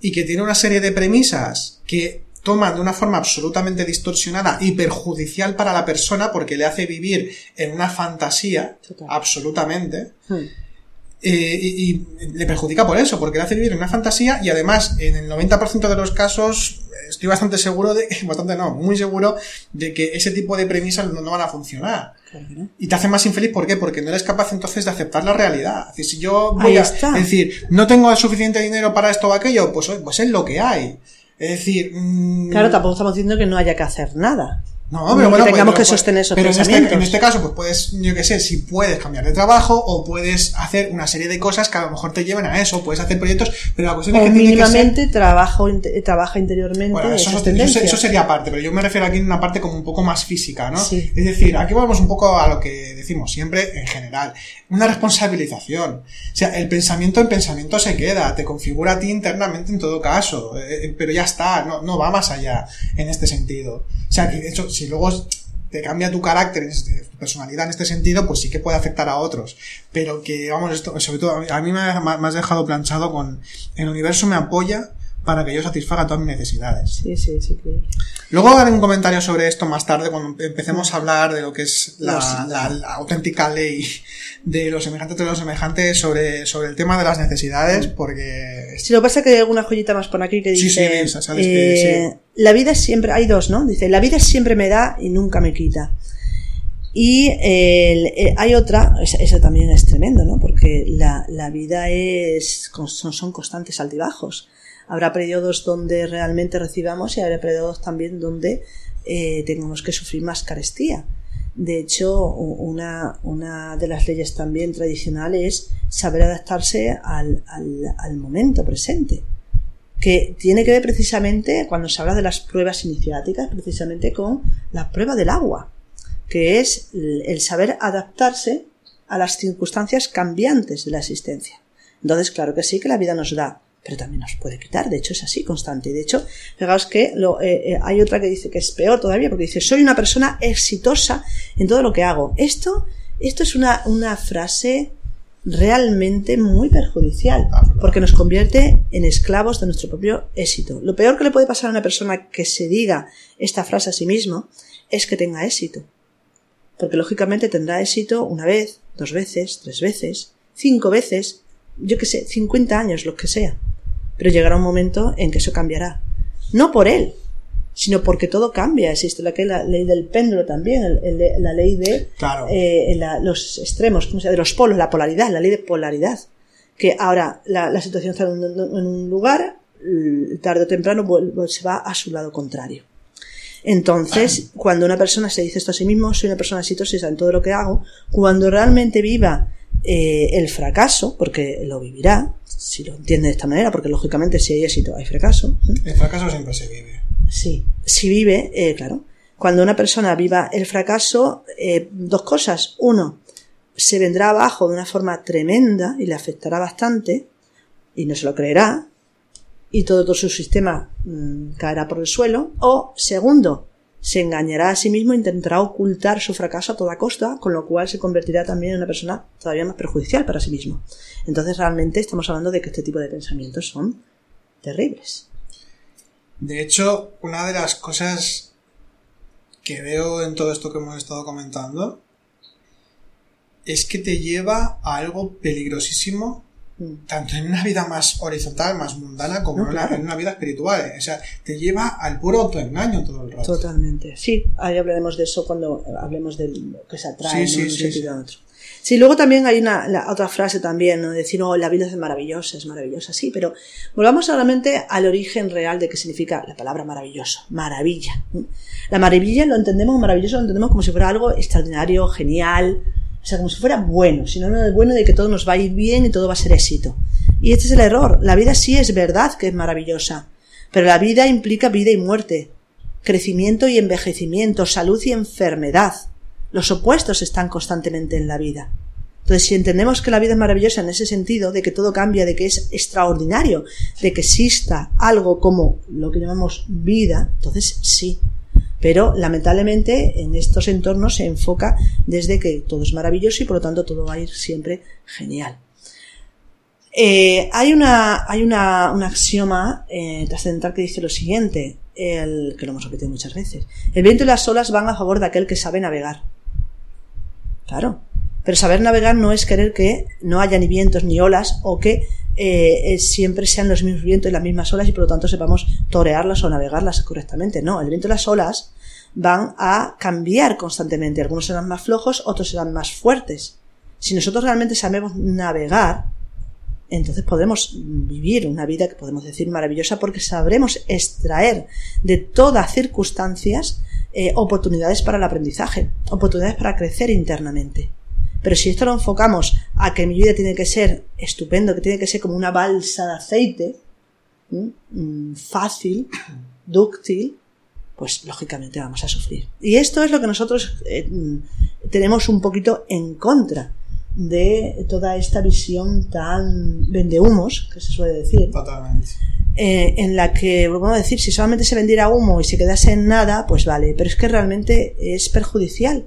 [SPEAKER 2] y que tiene una serie de premisas que toman de una forma absolutamente distorsionada y perjudicial para la persona porque le hace vivir en una fantasía absolutamente eh, y, le perjudica por eso, porque le hace vivir en una fantasía y además en el 90% de los casos estoy bastante seguro de, bastante no, muy seguro de que ese tipo de premisas no, van a funcionar. Y te hace más infeliz, ¿por qué? Porque no eres capaz entonces de aceptar la realidad. Es decir, si yo voy a, es decir, no tengo suficiente dinero para esto o aquello, pues, pues es lo que hay. Es decir,
[SPEAKER 1] mm, claro, tampoco estamos diciendo que no haya que hacer nada.
[SPEAKER 2] No, pero bueno,
[SPEAKER 1] tengamos que sostener esos
[SPEAKER 2] pero en este, en este, caso, pues puedes, yo qué sé, si puedes cambiar de trabajo o puedes hacer una serie de cosas que a lo mejor te lleven a eso, puedes hacer proyectos, pero la cuestión es que
[SPEAKER 1] mínimamente trabajo, trabaja interiormente.
[SPEAKER 2] Bueno, eso, eso, sería aparte, pero yo me refiero aquí en una parte como un poco más física, ¿no? Es decir, aquí volvemos un poco a lo que decimos siempre en general. Una responsabilización. O sea, el pensamiento en pensamiento se queda, te configura a ti internamente en todo caso, eh, eh, pero ya está, no, no va más allá en este sentido. O sea, que de hecho, si luego te cambia tu carácter, este, tu personalidad en este sentido, pues sí que puede afectar a otros. Pero que, vamos, esto, sobre todo, a mí me, has dejado planchado con, el universo me apoya para que yo satisfaga todas mis necesidades.
[SPEAKER 1] Sí, sí, sí.
[SPEAKER 2] Luego haré un comentario sobre esto más tarde cuando empecemos a hablar de lo que es la, la, auténtica ley de los semejantes de los semejantes sobre, sobre el tema de las necesidades, porque...
[SPEAKER 1] Si lo pasa que hay alguna joyita más por aquí que dice... Sí, sí, sabes eh, La vida siempre... Hay dos, ¿no? Dice, la vida siempre me da y nunca me quita. Y eh, hay otra, eso también es tremendo, ¿no? Porque la, la vida es, son, son constantes altibajos. Habrá periodos donde realmente recibamos y habrá periodos también donde eh, tengamos que sufrir más carestía. De hecho, una, una, de las leyes también tradicionales es saber adaptarse al, al, al, momento presente, que tiene que ver precisamente, cuando se habla de las pruebas iniciáticas, precisamente con la prueba del agua que es el saber adaptarse a las circunstancias cambiantes de la existencia. Entonces, claro que sí, que la vida nos da, pero también nos puede quitar. De hecho, es así, constante. Y de hecho, fijaos que lo, eh, eh, hay otra que dice que es peor todavía, porque dice, soy una persona exitosa en todo lo que hago. Esto, esto es una, una frase realmente muy perjudicial, porque nos convierte en esclavos de nuestro propio éxito. Lo peor que le puede pasar a una persona que se diga esta frase a sí mismo es que tenga éxito porque lógicamente tendrá éxito una vez, dos veces, tres veces, cinco veces, yo que sé, cincuenta años, lo que sea. Pero llegará un momento en que eso cambiará. No por él, sino porque todo cambia. Existe la, la ley del péndulo también, la ley de eh, los extremos, ¿cómo se de los polos, la polaridad, la ley de polaridad. Que ahora la, situación está en un, lugar, tarde o temprano se va a su lado contrario. Entonces, cuando una persona se dice esto a sí mismo, soy una persona exitosa en todo lo que hago, cuando realmente viva eh, el fracaso, porque lo vivirá, si lo entiende de esta manera, porque lógicamente si hay éxito hay fracaso.
[SPEAKER 2] ¿eh? El fracaso siempre se vive.
[SPEAKER 1] Sí, si vive, eh, claro. Cuando una persona viva el fracaso, dos cosas. Uno, se vendrá abajo de una forma tremenda y le afectará bastante y no se lo creerá y todo, todo su sistema mm, caerá por el suelo. O, segundo, se engañará a sí mismo e intentará ocultar su fracaso a toda costa, con lo cual se convertirá también en una persona todavía más perjudicial para sí mismo. Entonces, realmente estamos hablando de que este tipo de pensamientos son terribles.
[SPEAKER 2] De hecho, una de las cosas que veo en todo esto que hemos estado comentando es que te lleva a algo peligrosísimo. Tanto en una vida más horizontal, más mundana, como en, una, vida espiritual. O sea, te lleva al puro autoengaño todo el rato.
[SPEAKER 1] Totalmente. Sí, ahí hablaremos de eso cuando hablemos de lo que se atrae sí, sí, sí, otro. Sí, luego también hay una otra frase también, ¿no? decir, oh, la vida es maravillosa, es maravillosa, sí, pero volvamos solamente al origen real de qué significa la palabra maravilloso, maravilla. La maravilla lo entendemos, maravilloso lo entendemos como si fuera algo extraordinario, genial, o sea, como si fuera bueno, sino no es bueno de que todo nos va a ir bien y todo va a ser éxito. Y este es el error. La vida sí es verdad que es maravillosa, pero la vida implica vida y muerte, crecimiento y envejecimiento, salud y enfermedad. Los opuestos están constantemente en la vida. Entonces, si entendemos que la vida es maravillosa en ese sentido, de que todo cambia, de que es extraordinario, de que exista algo como lo que llamamos vida, entonces sí, pero lamentablemente en estos entornos se enfoca desde que todo es maravilloso y por lo tanto todo va a ir siempre genial. Eh, hay una, hay una, un axioma eh, trascendental que dice lo siguiente, el, que lo hemos repetido muchas veces. El viento y las olas van a favor de aquel que sabe navegar. Claro. Pero saber navegar no es querer que no haya ni vientos ni olas o que eh, siempre sean los mismos vientos y las mismas olas y por lo tanto sepamos torearlas o navegarlas correctamente. No, el viento y las olas van a cambiar constantemente. Algunos serán más flojos, otros serán más fuertes. Si nosotros realmente sabemos navegar, entonces podremos vivir una vida que podemos decir maravillosa porque sabremos extraer de todas circunstancias eh, oportunidades para el aprendizaje, oportunidades para crecer internamente. Pero si esto lo enfocamos a que mi vida tiene que ser estupendo, que tiene que ser como una balsa de aceite, mm, fácil, dúctil, pues lógicamente vamos a sufrir. Y esto es lo que nosotros eh, mm, tenemos un poquito en contra de toda esta visión tan vendehumos, que se suele decir.
[SPEAKER 2] Totalmente.
[SPEAKER 1] Eh, en la que, vamos a decir, si solamente se vendiera humo y se quedase en nada, pues vale, pero es que realmente es perjudicial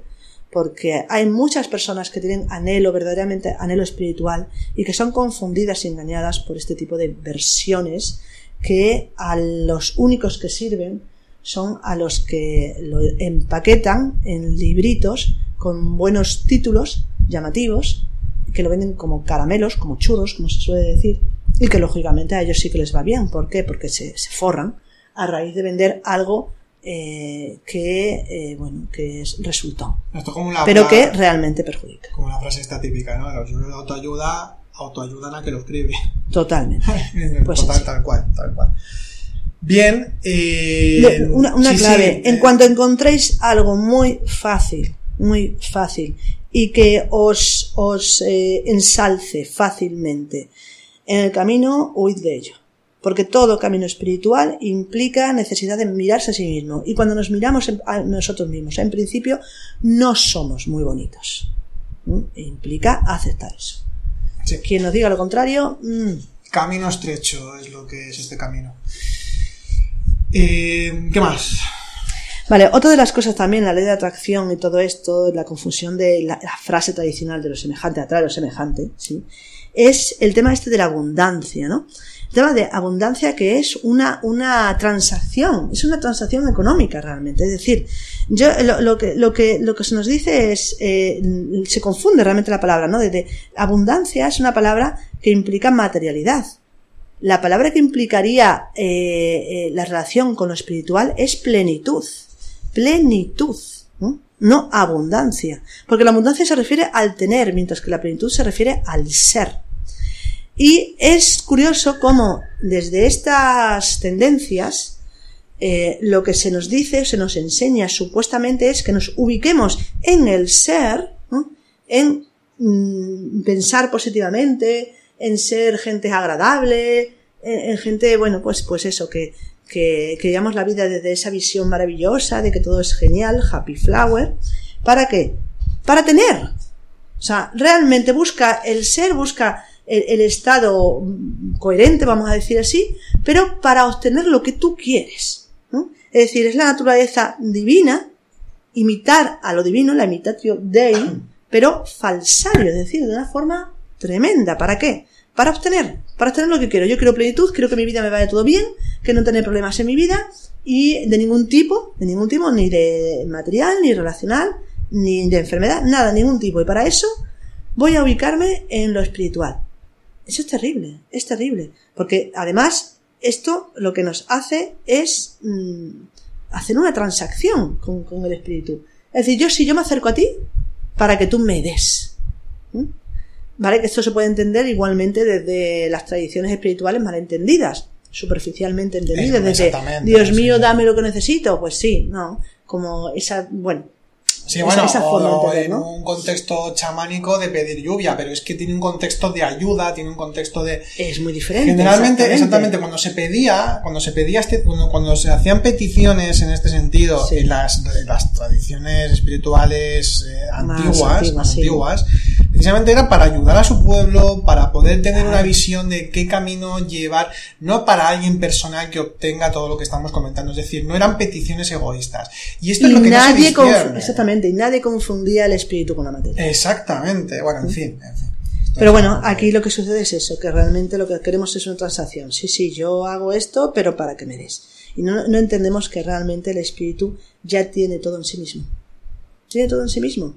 [SPEAKER 1] porque hay muchas personas que tienen anhelo, verdaderamente anhelo espiritual, y que son confundidas y engañadas por este tipo de versiones que a los únicos que sirven son a los que lo empaquetan en libritos con buenos títulos llamativos, que lo venden como caramelos, como churros, como se suele decir, y que lógicamente a ellos sí que les va bien. ¿Por qué? Porque se, forran a raíz de vender algo eh, que eh, bueno que es resultado pero que realmente perjudica.
[SPEAKER 2] como la frase está típica no los libros de autoayuda autoayudan a que lo escribe.
[SPEAKER 1] Totalmente.
[SPEAKER 2] Pues Total, tal cual tal cual. Bien eh,
[SPEAKER 1] una, clave. en cuanto encontréis algo muy fácil muy fácil y que os, os ensalce fácilmente en el camino, huid de ello. Porque todo camino espiritual implica necesidad de mirarse a sí mismo. Y cuando nos miramos a nosotros mismos, en principio, no somos muy bonitos. E implica aceptar eso. Quien nos diga lo contrario. Mm.
[SPEAKER 2] Camino estrecho es lo que es este camino. Eh, ¿Qué más?
[SPEAKER 1] Vale, otra de las cosas también, la ley de atracción y todo esto, la confusión de la, la frase tradicional de lo semejante atrae lo semejante, ¿sí? es el tema este de la abundancia, ¿no? El tema de abundancia que es una, una transacción, es una transacción económica realmente. Es decir, yo lo, que, lo, que, lo que se nos dice es, eh, se confunde realmente la palabra, ¿no? De, abundancia es una palabra que implica materialidad. La palabra que implicaría eh, eh, la relación con lo espiritual es plenitud. Plenitud. ¿no? abundancia. Porque la abundancia se refiere al tener, mientras que la plenitud se refiere al ser. Y es curioso cómo desde estas tendencias eh, lo que se nos dice, se nos enseña supuestamente es que nos ubiquemos en el ser, en mm, pensar positivamente, en ser gente agradable, en, gente, bueno, pues, pues eso, que, que, que la vida desde esa visión maravillosa de que todo es genial, happy flower. ¿Para qué? Para tener. O sea, realmente busca el ser, busca el, estado coherente, vamos a decir así, pero para obtener lo que tú quieres. Es decir, es la naturaleza divina, imitar a lo divino, la imitatio dei, pero falsario, es decir, de una forma tremenda. ¿Para qué? Para obtener, para obtener lo que quiero. Yo quiero plenitud, quiero que mi vida me vaya todo bien, que no tener problemas en mi vida y de ningún tipo, de ningún tipo, ni de material, ni relacional, ni de enfermedad, nada, ningún tipo. Y para eso voy a ubicarme en lo espiritual. Eso es terrible, es terrible. Porque además, esto lo que nos hace es mm, hacer una transacción con, el espíritu. Es decir, yo si yo me acerco a ti para que tú me des. ¿Vale? Que esto se puede entender igualmente desde las tradiciones espirituales malentendidas, superficialmente entendidas, desde Dios mío, dame lo que necesito. Pues sí, no. Como esa, bueno,
[SPEAKER 2] Sí, bueno, o, en un contexto chamánico de pedir lluvia, pero es que tiene un contexto de ayuda, tiene un contexto de...
[SPEAKER 1] Es muy diferente.
[SPEAKER 2] Generalmente, exactamente, cuando se pedía, cuando se pedía este, cuando, se hacían peticiones en este sentido, en las, las tradiciones espirituales eh, antiguas, antiguas, precisamente era para ayudar a su pueblo, para poder tener una visión de qué camino llevar, no para alguien personal que obtenga todo lo que estamos comentando, es decir, no eran peticiones egoístas. Y esto es lo que nadie no se
[SPEAKER 1] Exactamente, y nadie confundía el espíritu con la materia.
[SPEAKER 2] Exactamente, bueno, en fin.
[SPEAKER 1] Pero bueno, aquí lo que sucede es eso, que realmente lo que queremos es una transacción. Sí, sí, yo hago esto, pero para que me des. Y no, no entendemos que realmente el espíritu ya tiene todo en sí mismo. Tiene todo en sí mismo.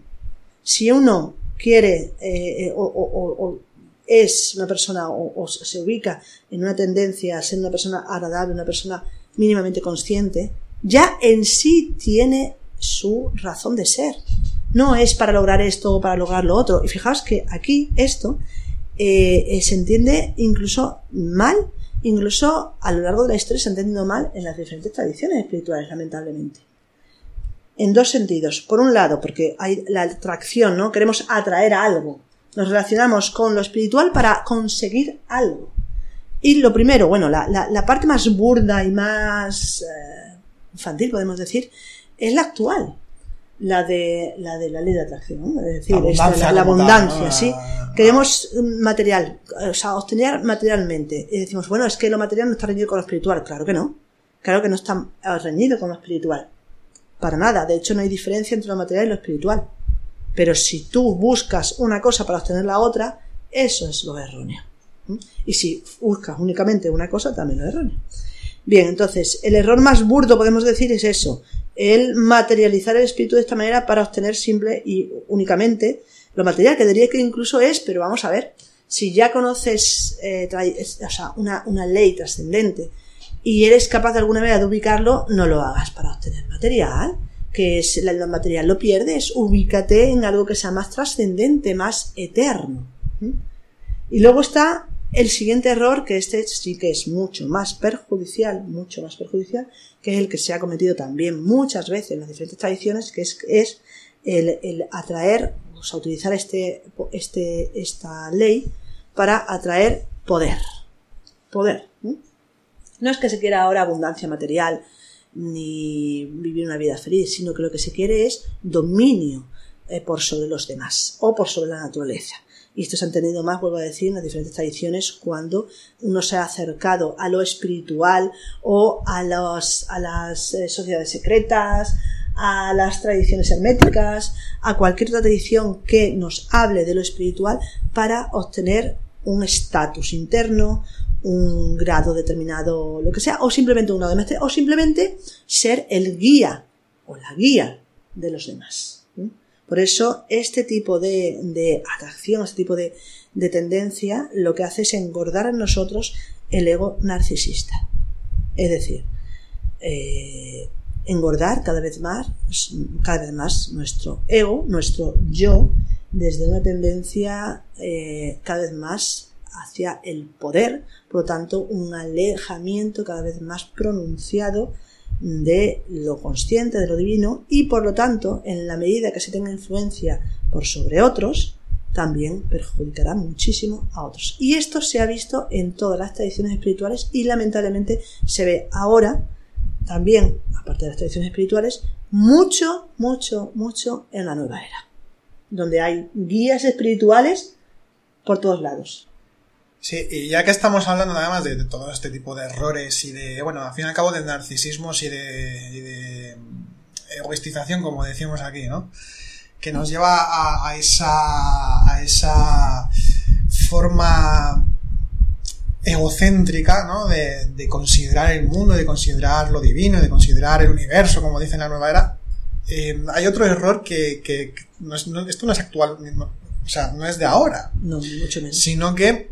[SPEAKER 1] Si uno quiere eh, eh, o, es una persona o, se ubica en una tendencia a ser una persona agradable, una persona mínimamente consciente, ya en sí tiene su razón de ser. No es para lograr esto o para lograr lo otro. Y fijaos que aquí esto eh, se entiende incluso mal, incluso a lo largo de la historia se ha entendido mal en las diferentes tradiciones espirituales, lamentablemente en dos sentidos. Por un lado, porque hay la atracción, ¿no? Queremos atraer a algo. Nos relacionamos con lo espiritual para conseguir algo. Y lo primero, bueno, la, la, parte más burda y más eh, infantil, podemos decir, es la actual. La de la, de la ley de atracción, es decir, la, abundancia, ¿sí? Queremos material, o sea, obtener materialmente. Y decimos, bueno, es que lo material no está reñido con lo espiritual. Claro que no. Claro que no está reñido con lo espiritual. Para nada, de hecho no hay diferencia entre lo material y lo espiritual. Pero si tú buscas una cosa para obtener la otra, eso es lo erróneo. Y si buscas únicamente una cosa, también lo erróneo. Bien, entonces, el error más burdo, podemos decir, es eso, el materializar el espíritu de esta manera para obtener simple y únicamente lo material, que diría que incluso es, pero vamos a ver, si ya conoces eh, una, una ley trascendente y eres capaz de alguna manera de ubicarlo, no lo hagas para obtener material, que es el material lo pierdes, ubícate en algo que sea más trascendente, más eterno. Y luego está el siguiente error, que este sí que es mucho más perjudicial, mucho más perjudicial, que es el que se ha cometido también muchas veces en las diferentes tradiciones, que es, es el, atraer, o sea, utilizar este, este, esta ley para atraer poder. Poder. No es que se quiera ahora abundancia material ni vivir una vida feliz, sino que lo que se quiere es dominio eh, por sobre los demás o por sobre la naturaleza. Y esto se ha entendido más, vuelvo a decir, en las diferentes tradiciones cuando uno se ha acercado a lo espiritual o a, los, a las eh, sociedades secretas, a las tradiciones herméticas, a cualquier otra tradición que nos hable de lo espiritual para obtener un estatus interno, un grado determinado, lo que sea, o simplemente un grado de o simplemente ser el guía o la guía de los demás. Por eso, este tipo de, atracción, este tipo de, tendencia, lo que hace es engordar en nosotros el ego narcisista. Es decir, eh, engordar cada vez más, cada vez más nuestro ego, nuestro yo, desde una tendencia eh, cada vez más hacia el poder, por lo tanto, un alejamiento cada vez más pronunciado de lo consciente, de lo divino, y por lo tanto, en la medida que se tenga influencia por sobre otros, también perjudicará muchísimo a otros. Y esto se ha visto en todas las tradiciones espirituales y lamentablemente se ve ahora también, aparte de las tradiciones espirituales, mucho, mucho, mucho en la nueva era, donde hay guías espirituales por todos lados.
[SPEAKER 2] Sí, y ya que estamos hablando nada más de, todo este tipo de errores y de, bueno, al fin y al cabo de narcisismos y de, egoistización, como decíamos aquí, ¿no? Que nos lleva a, esa, a esa forma egocéntrica, ¿no? De, considerar el mundo, de considerar lo divino, de considerar el universo, como dice la nueva era. Eh, hay otro error que, que, no es, esto no es actual, o sea, no es de ahora.
[SPEAKER 1] No, mucho menos.
[SPEAKER 2] Sino que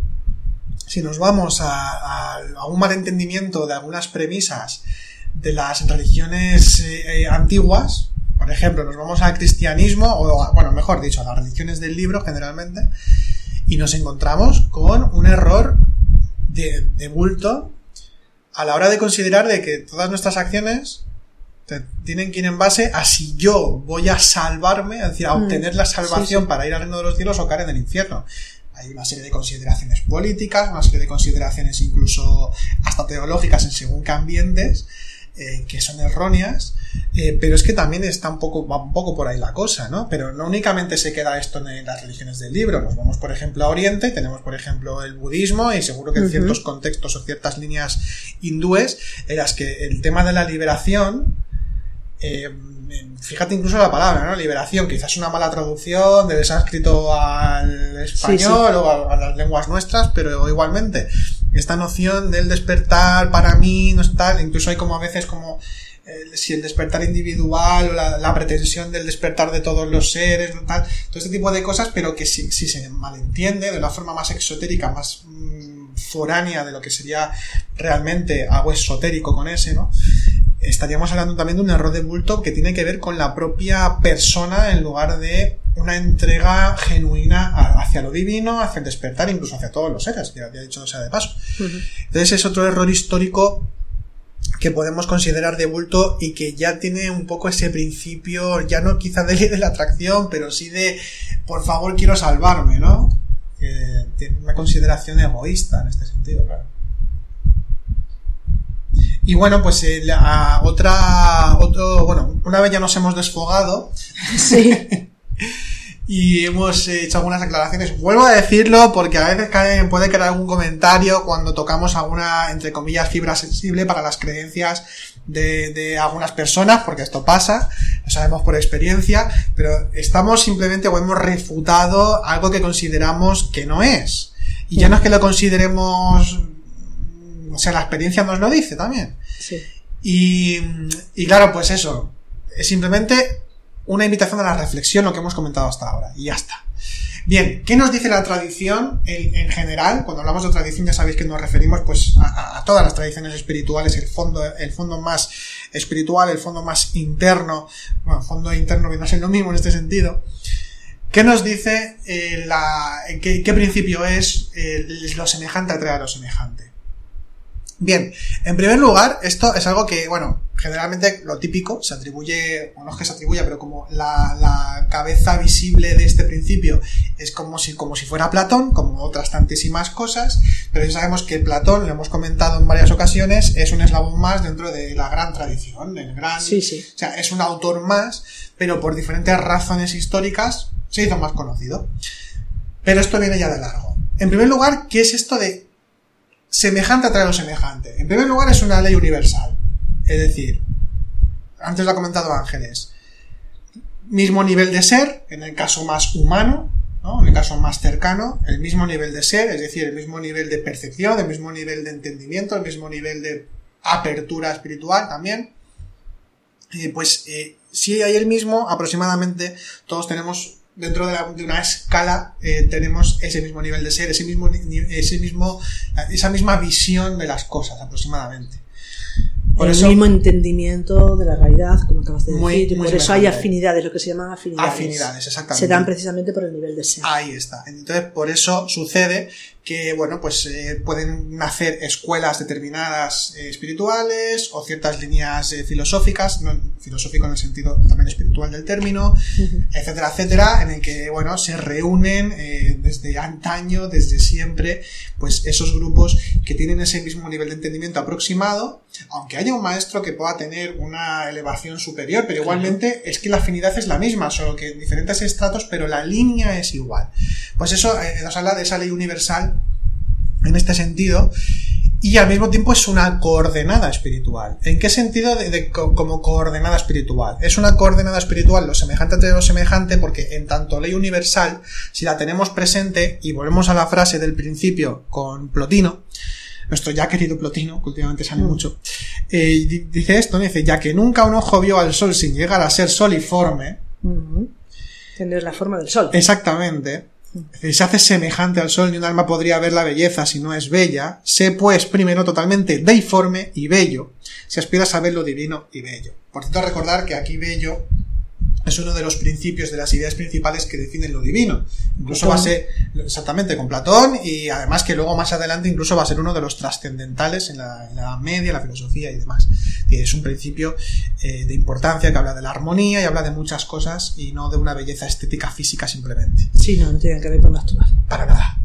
[SPEAKER 2] si nos vamos a, un malentendimiento de algunas premisas de las religiones eh, eh, antiguas, por ejemplo, nos vamos al cristianismo, o bueno, mejor dicho, a las religiones del libro generalmente, y nos encontramos con un error de, bulto a la hora de considerar de que todas nuestras acciones tienen que ir en base a si yo voy a salvarme, es decir, a mm. obtener la salvación para ir al reino de los cielos o caer en el infierno hay una serie de consideraciones políticas, una serie de consideraciones incluso hasta teológicas en según qué ambientes, eh, que son erróneas, eh, pero es que también está un poco, va un poco por ahí la cosa, ¿no? Pero no únicamente se queda esto en las religiones del libro, nos vamos, por ejemplo, a Oriente, tenemos, por ejemplo, el budismo, y seguro que en ciertos contextos o ciertas líneas hindúes, en las que el tema de la liberación, eh, fíjate incluso la palabra, ¿no? Liberación, quizás una mala traducción del sánscrito al español o a, las lenguas nuestras, pero igualmente, esta noción del despertar para mí no está, incluso hay como a veces como eh, si el despertar individual o la, pretensión del despertar de todos los seres, tal, todo este tipo de cosas, pero que si, si se malentiende de una forma más exotérica, más mm, foránea de lo que sería realmente algo esotérico con ese, ¿no? Estaríamos hablando también de un error de bulto que tiene que ver con la propia persona en lugar de una entrega genuina hacia lo divino, hacia el despertar, incluso hacia todos los seres, que había dicho no sea de paso. Entonces es otro error histórico que podemos considerar de bulto y que ya tiene un poco ese principio, ya no quizá de, de la atracción, pero sí de por favor quiero salvarme, ¿no? Que tiene una consideración egoísta en este sentido, claro. Y bueno, pues eh, la otra, otro, bueno, una vez ya nos hemos desfogado.
[SPEAKER 1] Sí.
[SPEAKER 2] y hemos hecho algunas aclaraciones. Vuelvo a decirlo porque a veces puede quedar algún comentario cuando tocamos alguna, entre comillas, fibra sensible para las creencias de, de algunas personas, porque esto pasa, lo sabemos por experiencia, pero estamos simplemente o hemos refutado algo que consideramos que no es. Y ya no es que lo consideremos, o sea, la experiencia nos lo dice también.
[SPEAKER 1] Sí.
[SPEAKER 2] Y, y claro, pues eso, es simplemente una invitación a la reflexión, lo que hemos comentado hasta ahora, y ya está. Bien, ¿qué nos dice la tradición en, en general? Cuando hablamos de tradición ya sabéis que nos referimos pues a, a, todas las tradiciones espirituales, el fondo, el fondo más espiritual, el fondo más interno, bueno, fondo interno viene a ser lo mismo en este sentido. ¿Qué nos dice eh, la, qué, qué, principio es eh, lo semejante atrae a lo semejante? Bien, en primer lugar, esto es algo que, bueno, generalmente lo típico se atribuye, o no es que se atribuya, pero como la, la, cabeza visible de este principio es como si, como si fuera Platón, como otras tantísimas cosas, pero ya sabemos que Platón, lo hemos comentado en varias ocasiones, es un eslabón más dentro de la gran tradición, del gran...
[SPEAKER 1] Sí, sí.
[SPEAKER 2] O sea, es un autor más, pero por diferentes razones históricas se hizo más conocido. Pero esto viene ya de largo. En primer lugar, ¿qué es esto de semejante atrae a lo semejante? En primer lugar, es una ley universal. Es decir, antes lo ha comentado Ángeles, mismo nivel de ser, en el caso más humano, ¿no? en el caso más cercano, el mismo nivel de ser, es decir, el mismo nivel de percepción, el mismo nivel de entendimiento, el mismo nivel de apertura espiritual también. Eh, pues eh, si hay el mismo, aproximadamente todos tenemos dentro de, la, de una escala eh, tenemos ese mismo nivel de ser, ese mismo, ese mismo, esa misma visión de las cosas aproximadamente.
[SPEAKER 1] Por el eso, mismo entendimiento de la realidad, como acabas de muy, decir, y por eso hay afinidades, lo que se llaman afinidades.
[SPEAKER 2] Afinidades, exactamente.
[SPEAKER 1] Se dan precisamente por el nivel de ser.
[SPEAKER 2] Ahí está. Entonces, por eso sucede que, bueno, pues eh, pueden nacer escuelas determinadas eh, espirituales o ciertas líneas eh, filosóficas, no, filosófico en el sentido también espiritual del término, uh -huh. etcétera, etcétera, en el que, bueno, se reúnen eh, desde antaño, desde siempre, pues esos grupos que tienen ese mismo nivel de entendimiento aproximado, aunque haya un maestro que pueda tener una elevación superior, pero igualmente es que la afinidad es la misma, solo que en diferentes estratos, pero la línea es igual. Pues eso eh, nos habla de esa ley universal en este sentido y al mismo tiempo es una coordenada espiritual. ¿En qué sentido de, de, como coordenada espiritual? Es una coordenada espiritual lo semejante entre lo semejante porque en tanto ley universal, si la tenemos presente y volvemos a la frase del principio con Plotino, nuestro ya querido Plotino, que últimamente sale mm. mucho, eh, dice esto, dice, ya que nunca un ojo vio al sol sin llegar a ser soliforme,
[SPEAKER 1] mm -hmm. tener la forma del sol.
[SPEAKER 2] Exactamente si se hace semejante al sol, ni un alma podría ver la belleza si no es bella. Sé, pues, primero totalmente deiforme y bello, si aspiras a ver lo divino y bello. Por cierto, recordar que aquí bello es uno de los principios de las ideas principales que definen lo divino. Incluso Platón. va a ser exactamente con Platón y además que luego más adelante incluso va a ser uno de los trascendentales en la, en la media, la filosofía y demás. Y es un principio eh, de importancia que habla de la armonía y habla de muchas cosas y no de una belleza estética física simplemente.
[SPEAKER 1] Sí, no, no tiene que ver con lo actual.
[SPEAKER 2] Para nada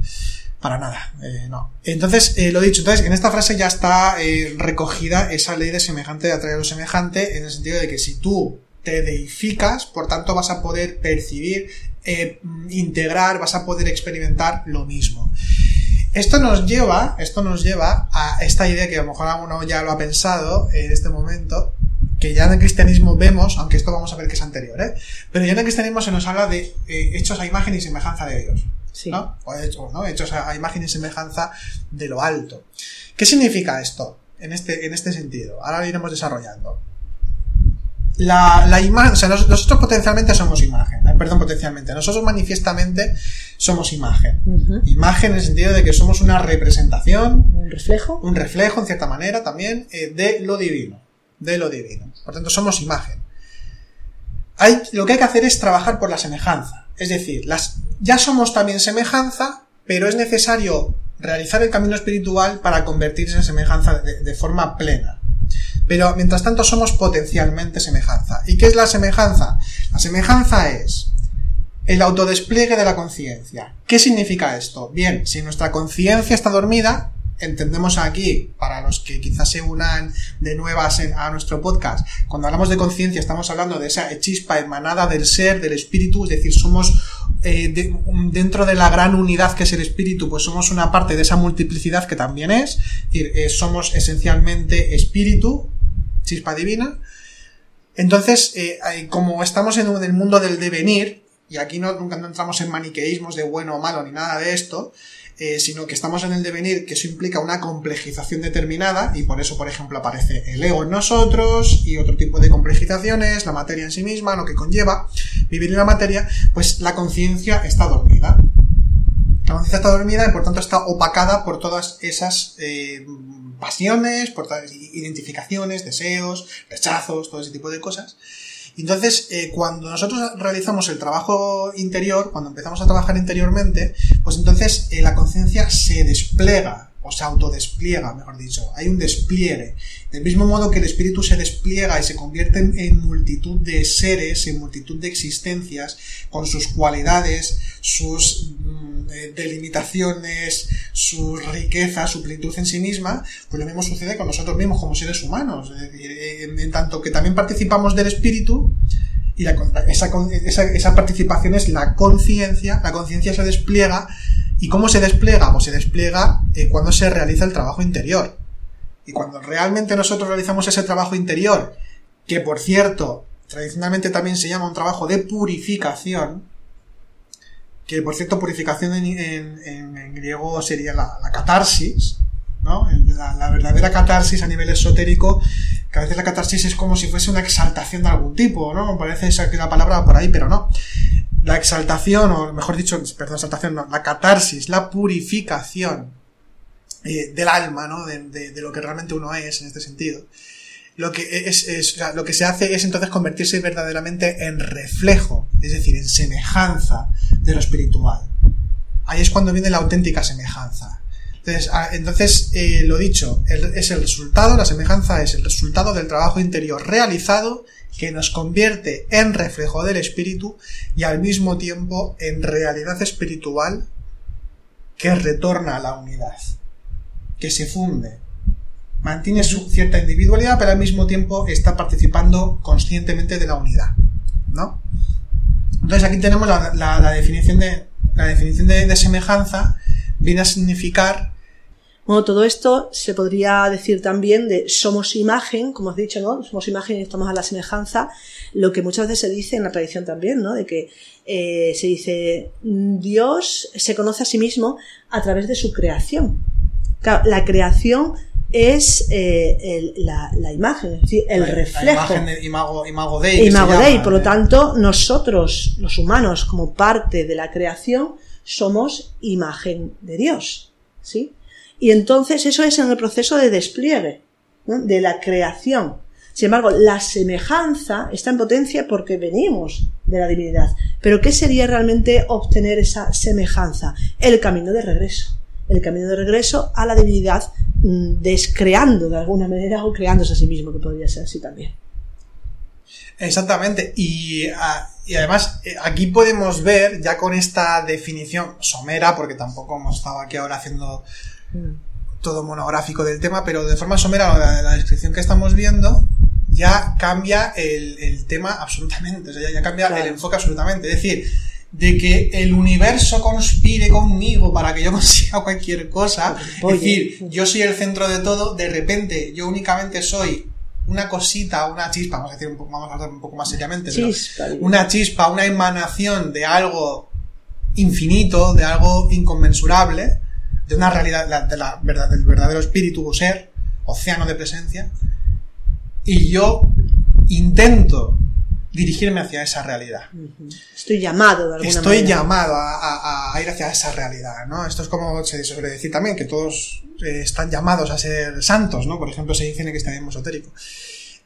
[SPEAKER 2] para nada, eh, no. Entonces, eh, lo dicho, entonces en esta frase ya está recogida esa ley de semejante de atraer a lo semejante, en el sentido de que si tú te deificas, por tanto vas a poder percibir, eh, integrar, vas a poder experimentar lo mismo. Esto nos lleva, esto nos lleva a esta idea que a lo mejor alguno ya lo ha pensado en este momento, que ya en el cristianismo vemos, aunque esto vamos a ver que es anterior, ¿eh? pero ya en el cristianismo se nos habla de eh, hechos a imagen y semejanza de Dios.
[SPEAKER 1] Sí.
[SPEAKER 2] ¿no? O hechos, ¿no? hechos a, a imagen y semejanza de lo alto. ¿Qué significa esto en este, en este sentido? Ahora lo iremos desarrollando la, la imagen, o sea, nosotros potencialmente somos imagen, eh, perdón, potencialmente, nosotros manifiestamente somos imagen. Uh -huh. Imagen en el sentido de que somos una representación,
[SPEAKER 1] un reflejo,
[SPEAKER 2] un reflejo en cierta manera también eh, de lo divino, de lo divino. Por tanto, somos imagen. Hay, lo que hay que hacer es trabajar por la semejanza, es decir, las, ya somos también semejanza, pero es necesario realizar el camino espiritual para convertirse en semejanza de, de forma plena. Pero mientras tanto somos potencialmente semejanza. ¿Y qué es la semejanza? La semejanza es el autodespliegue de la conciencia. ¿Qué significa esto? Bien, si nuestra conciencia está dormida, entendemos aquí, para los que quizás se unan de nuevas a nuestro podcast, cuando hablamos de conciencia estamos hablando de esa chispa emanada del ser, del espíritu, es decir, somos eh, de, dentro de la gran unidad que es el espíritu, pues somos una parte de esa multiplicidad que también es, es decir, eh, somos esencialmente espíritu, chispa divina. Entonces, eh, como estamos en el mundo del devenir, y aquí no, nunca entramos en maniqueísmos de bueno o malo ni nada de esto, eh, sino que estamos en el devenir, que eso implica una complejización determinada, y por eso, por ejemplo, aparece el ego en nosotros y otro tipo de complejizaciones, la materia en sí misma, lo que conlleva vivir en la materia, pues la conciencia está dormida. La conciencia está dormida y por tanto está opacada por todas esas eh, pasiones, identificaciones, deseos, rechazos, todo ese tipo de cosas. Entonces, eh, cuando nosotros realizamos el trabajo interior, cuando empezamos a trabajar interiormente, pues entonces eh, la conciencia se despliega o se autodespliega, mejor dicho. Hay un despliegue. Del mismo modo que el espíritu se despliega y se convierte en, multitud de seres, en multitud de existencias, con sus cualidades, sus mm, eh, delimitaciones, sus riquezas, su plenitud en sí misma, pues lo mismo sucede con nosotros mismos como seres humanos. En, tanto que también participamos del espíritu, y esa, esa, esa participación es la conciencia, la conciencia se despliega ¿Y cómo se despliega? Pues se despliega eh, cuando se realiza el trabajo interior. Y cuando realmente nosotros realizamos ese trabajo interior, que por cierto, tradicionalmente también se llama un trabajo de purificación, que por cierto, purificación en, griego sería la, catarsis, ¿no? La, verdadera catarsis a nivel esotérico, que a veces la catarsis es como si fuese una exaltación de algún tipo, ¿no? Parece que la palabra por ahí, pero no la exaltación, o mejor dicho, perdón, exaltación, no, la catarsis, la purificación eh, del alma, ¿no? De, lo que realmente uno es en este sentido. Lo que, es, lo que se hace es entonces convertirse verdaderamente en reflejo, es decir, en semejanza de lo espiritual. Ahí es cuando viene la auténtica semejanza. Entonces, ah, entonces eh, lo dicho, es el resultado, la semejanza es el resultado del trabajo interior realizado que nos convierte en reflejo del espíritu y al mismo tiempo en realidad espiritual que retorna a la unidad, que se funde. Mantiene su cierta individualidad, pero al mismo tiempo está participando conscientemente de la unidad. ¿No? Entonces aquí tenemos la, definición de. La definición de semejanza viene a significar
[SPEAKER 1] bueno, todo esto se podría decir también de somos imagen, como has dicho, ¿no? Somos imagen y estamos a la semejanza, lo que muchas veces se dice en la tradición también, ¿no? De que eh, se dice Dios se conoce a sí mismo a través de su creación. Claro, la creación es eh, la, imagen, es decir, el reflejo. La
[SPEAKER 2] imagen de imago, imago Dei.
[SPEAKER 1] Imago Dei, por lo tanto, nosotros, los humanos, como parte de la creación, somos imagen de Dios, ¿sí? Y entonces eso es en el proceso de despliegue, de la creación. Sin embargo, la semejanza está en potencia porque venimos de la divinidad. Pero ¿qué sería realmente obtener esa semejanza? El camino de regreso. El camino de regreso a la divinidad, mm, descreando de alguna manera o creándose a sí mismo, que podría ser así también.
[SPEAKER 2] Exactamente. Y, ah, además, eh, aquí podemos ver, ya con esta definición somera, porque tampoco hemos estado aquí ahora haciendo todo monográfico del tema, pero de forma somera la, la descripción que estamos viendo ya cambia el, tema absolutamente, o sea, ya, cambia el enfoque absolutamente. Es decir, de que el universo conspire conmigo para que yo consiga cualquier cosa, es decir, yo soy el centro de todo, de repente yo únicamente soy una cosita, una chispa, vamos a decir un poco, vamos a hablar un poco más seriamente, una chispa, una emanación de algo infinito, de algo inconmensurable, de una realidad, de la, verdad, del verdadero espíritu o ser, océano de presencia, y yo intento dirigirme hacia esa realidad.
[SPEAKER 1] Estoy llamado de alguna
[SPEAKER 2] Estoy
[SPEAKER 1] manera.
[SPEAKER 2] llamado a, ir hacia esa realidad, ¿no? Esto es como se suele decir también, que todos eh, están llamados a ser santos, ¿no? Por ejemplo, se dice en el cristianismo esotérico.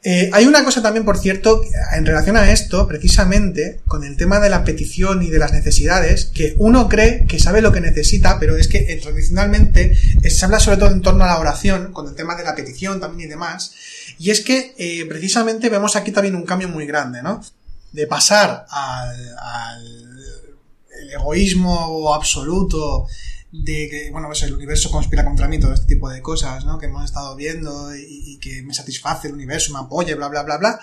[SPEAKER 2] Eh, hay una cosa también, por cierto, en relación a esto, precisamente, con el tema de la petición y de las necesidades, que uno cree que sabe lo que necesita, pero es que eh, tradicionalmente eh, se habla sobre todo en torno a la oración, con el tema de la petición también y demás, y es que precisamente vemos aquí también un cambio muy grande, ¿no? De pasar al, al egoísmo absoluto de que, bueno, pues el universo conspira contra mí, todo este tipo de cosas, ¿no? Que hemos estado viendo y, que me satisface el universo, me apoya, bla, bla, bla, bla.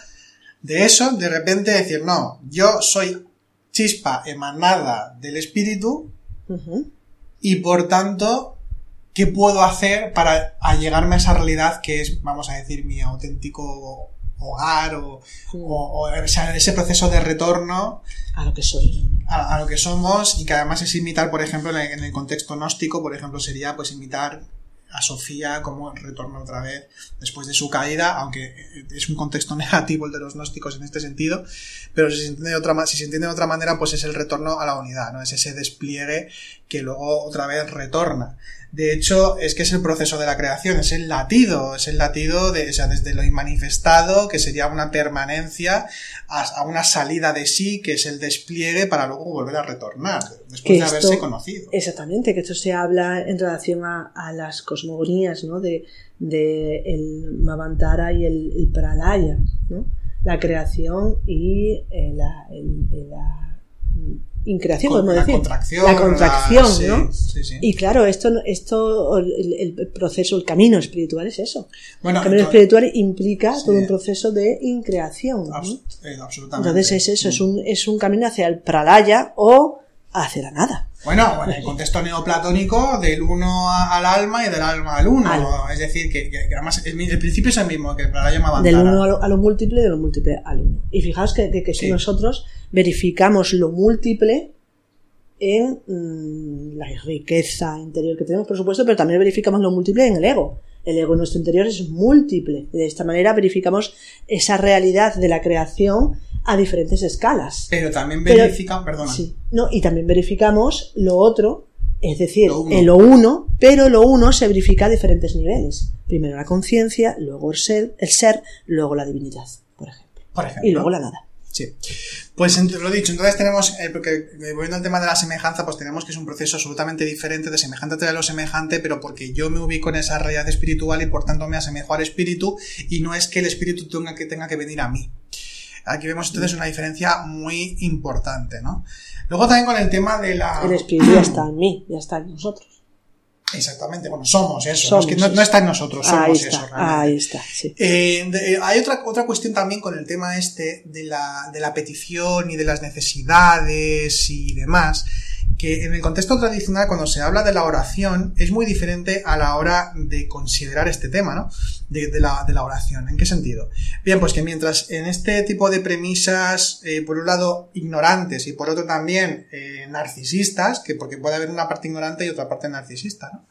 [SPEAKER 2] De eso, de repente decir, no, yo soy chispa emanada del espíritu y por tanto, ¿qué puedo hacer para allegarme a esa realidad que es, vamos a decir, mi auténtico hogar o, o, ese proceso de retorno
[SPEAKER 1] a lo que soy.
[SPEAKER 2] A, lo que somos y que además es imitar, por ejemplo, en el, en el contexto gnóstico, por ejemplo, sería pues imitar a Sofía como retorna otra vez después de su caída, aunque es un contexto negativo el de los gnósticos en este sentido, pero si se entiende de otra, si se entiende de otra manera, pues es el retorno a la unidad, ¿no? Es ese despliegue que luego otra vez retorna. De hecho, es que es el proceso de la creación, es el latido, es el latido de, o sea, desde lo inmanifestado, que sería una permanencia, a, una salida de sí, que es el despliegue para luego volver a retornar, después de haberse conocido.
[SPEAKER 1] Exactamente, que esto se habla en relación a, las cosmogonías, ¿no? De, de el Mavantara y el, Pralaya, ¿no? La creación y eh, la, la increación, podemos
[SPEAKER 2] la
[SPEAKER 1] decir.
[SPEAKER 2] Contracción,
[SPEAKER 1] la contracción, ¿no? Y claro, esto, esto el, proceso, el camino espiritual es eso. el camino espiritual implica todo un proceso de increación.
[SPEAKER 2] Eh, absolutamente.
[SPEAKER 1] Entonces es eso, es un, es un camino hacia el pralaya o hacia la nada.
[SPEAKER 2] Bueno, en el contexto neoplatónico, del uno al alma y del alma al uno. Es decir, que, además el, principio es el mismo, que el pralaya
[SPEAKER 1] Del uno a lo, a lo, múltiple y de lo múltiple al uno. Y fijaos que, que, si nosotros verificamos lo múltiple en mm, la riqueza interior que tenemos, por supuesto, pero también verificamos lo múltiple en el ego. El ego en nuestro interior es múltiple. De esta manera verificamos esa realidad de la creación a diferentes escalas.
[SPEAKER 2] Pero también verificamos, perdona.
[SPEAKER 1] Sí, no, y también verificamos lo otro, es decir, lo uno. lo uno, pero lo uno se verifica a diferentes niveles. Primero la conciencia, luego el ser, el ser, luego la divinidad, por ejemplo.
[SPEAKER 2] Por ejemplo.
[SPEAKER 1] Y luego la nada.
[SPEAKER 2] Sí. Pues lo dicho, entonces tenemos, eh, porque eh, volviendo al tema de la semejanza, pues tenemos que es un proceso absolutamente diferente de semejante a lo semejante, pero porque yo me ubico en esa realidad espiritual y por tanto me asemejo al espíritu y no es que el espíritu tenga que, tenga que venir a mí. Aquí vemos entonces una diferencia muy importante, ¿no? Luego también con el tema de la...
[SPEAKER 1] El espíritu ya está en mí, ya está en nosotros.
[SPEAKER 2] Exactamente, bueno, somos eso, no, está en nosotros, somos eso.
[SPEAKER 1] Ahí está, sí.
[SPEAKER 2] Eh, eh, hay otra, otra cuestión también con el tema este de la, de la petición y de las necesidades y demás, que en el contexto tradicional, cuando se habla de la oración, es muy diferente a la hora de considerar este tema, ¿no? De, la, de la, oración. ¿En qué sentido? Bien, pues que mientras en este tipo de premisas, eh, por un lado, ignorantes y por otro también eh, narcisistas, que porque puede haber una parte ignorante y otra parte narcisista, ¿no?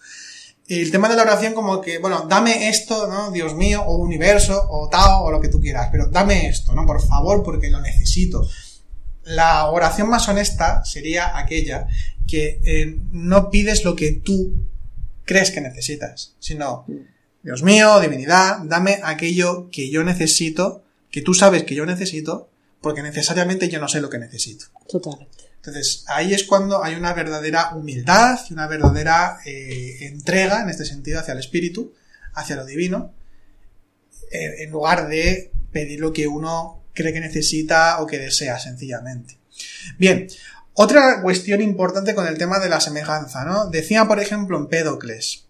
[SPEAKER 2] El tema de la oración como que, bueno, dame esto, ¿no? Dios mío, o universo, o Tao, o lo que tú quieras, pero dame esto, ¿no? Por favor, porque lo necesito. La oración más honesta sería aquella que eh, no pides lo que tú crees que necesitas, sino, Dios mío, divinidad, dame aquello que yo necesito, que tú sabes que yo necesito, porque necesariamente yo no sé lo que necesito.
[SPEAKER 1] Totalmente.
[SPEAKER 2] Entonces, ahí es cuando hay una verdadera humildad y una verdadera eh, entrega, en este sentido, hacia el espíritu, hacia lo divino, eh, en lugar de pedir lo que uno cree que necesita o que desea, sencillamente. Bien, otra cuestión importante con el tema de la semejanza, ¿no? Decía, por ejemplo, en Pédocles,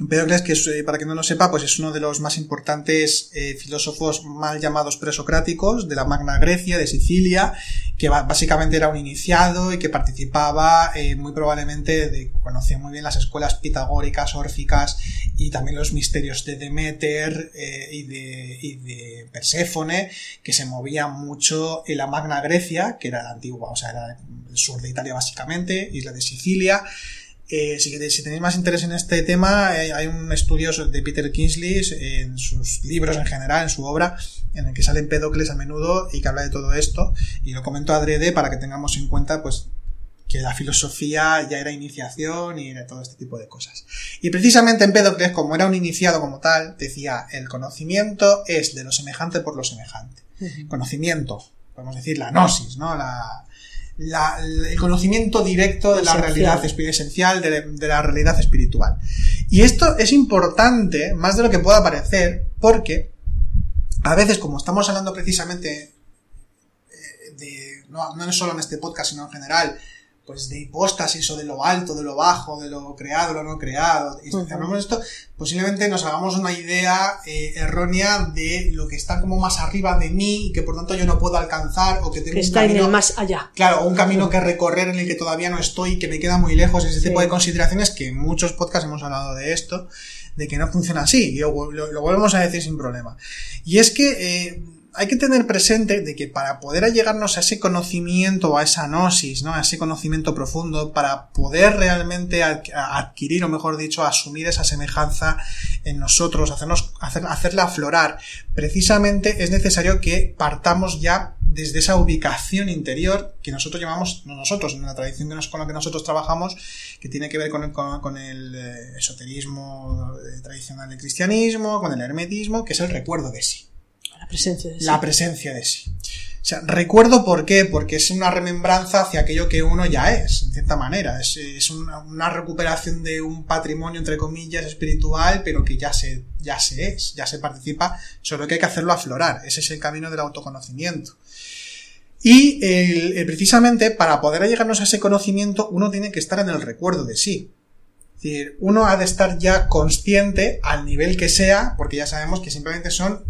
[SPEAKER 2] Empédocles, que eh, para que no lo sepa, pues es uno de los más importantes eh, filósofos mal llamados presocráticos de la Magna Grecia, de Sicilia, que básicamente era un iniciado y que participaba eh, muy probablemente, de, conocía muy bien las escuelas pitagóricas, órficas y también los misterios de Demeter y, de, y de Perséfone, que se movían mucho en la Magna Grecia, que era la antigua, o sea, era el sur de Italia básicamente, isla de Sicilia, eh, si, tenéis más interés en este tema, eh, hay un estudio de Peter Kingsley en sus libros en general, en su obra, en el que sale Empédocles a menudo y que habla de todo esto. Y lo comento adrede para que tengamos en cuenta, pues, que la filosofía ya era iniciación y de todo este tipo de cosas. Y precisamente Empédocles, como era un iniciado como tal, decía, el conocimiento es de lo semejante por lo semejante. Conocimiento, podemos decir la gnosis, ¿no? La, el conocimiento directo de la realidad esencial, de, la realidad espiritual. Y esto es importante, más de lo que pueda parecer, porque a veces, como estamos hablando precisamente eh, de, no, no solo en este podcast, sino en general, pues de hipóstasis o de lo alto, de lo bajo, de lo creado, lo no creado, y si hablamos de esto, posiblemente nos hagamos una idea eh, errónea de lo que está como más arriba de mí y que por tanto yo no puedo alcanzar o que tengo
[SPEAKER 1] un camino más allá.
[SPEAKER 2] Claro, un camino que recorrer en el que todavía no estoy, que me queda muy lejos, ese tipo de consideraciones que en muchos podcasts hemos hablado de esto, de que no funciona así, y lo, lo, volvemos a decir sin problema. Y es que eh, hay que tener presente de que para poder allegarnos a ese conocimiento, a esa gnosis, ¿no? a ese conocimiento profundo, para poder realmente adquirir, o mejor dicho, asumir esa semejanza en nosotros, hacernos, hacer, hacerla aflorar, precisamente es necesario que partamos ya desde esa ubicación interior que nosotros llamamos, no nosotros, en la tradición con la que nosotros trabajamos, que tiene que ver con el, con, el eh, esoterismo eh, tradicional del cristianismo, con el hermetismo, que es el recuerdo de sí.
[SPEAKER 1] La presencia de sí.
[SPEAKER 2] La presencia de sí. O sea, recuerdo por qué, porque es una remembranza hacia aquello que uno ya es, en cierta manera. Es, una, recuperación de un patrimonio, entre comillas, espiritual, pero que ya se, ya se es, ya se participa, solo que hay que hacerlo aflorar. Ese es el camino del autoconocimiento. Y precisamente para poder llegarnos a ese conocimiento, uno tiene que estar en el recuerdo de sí. Decir, uno ha de estar ya consciente al nivel que sea, porque ya sabemos que simplemente son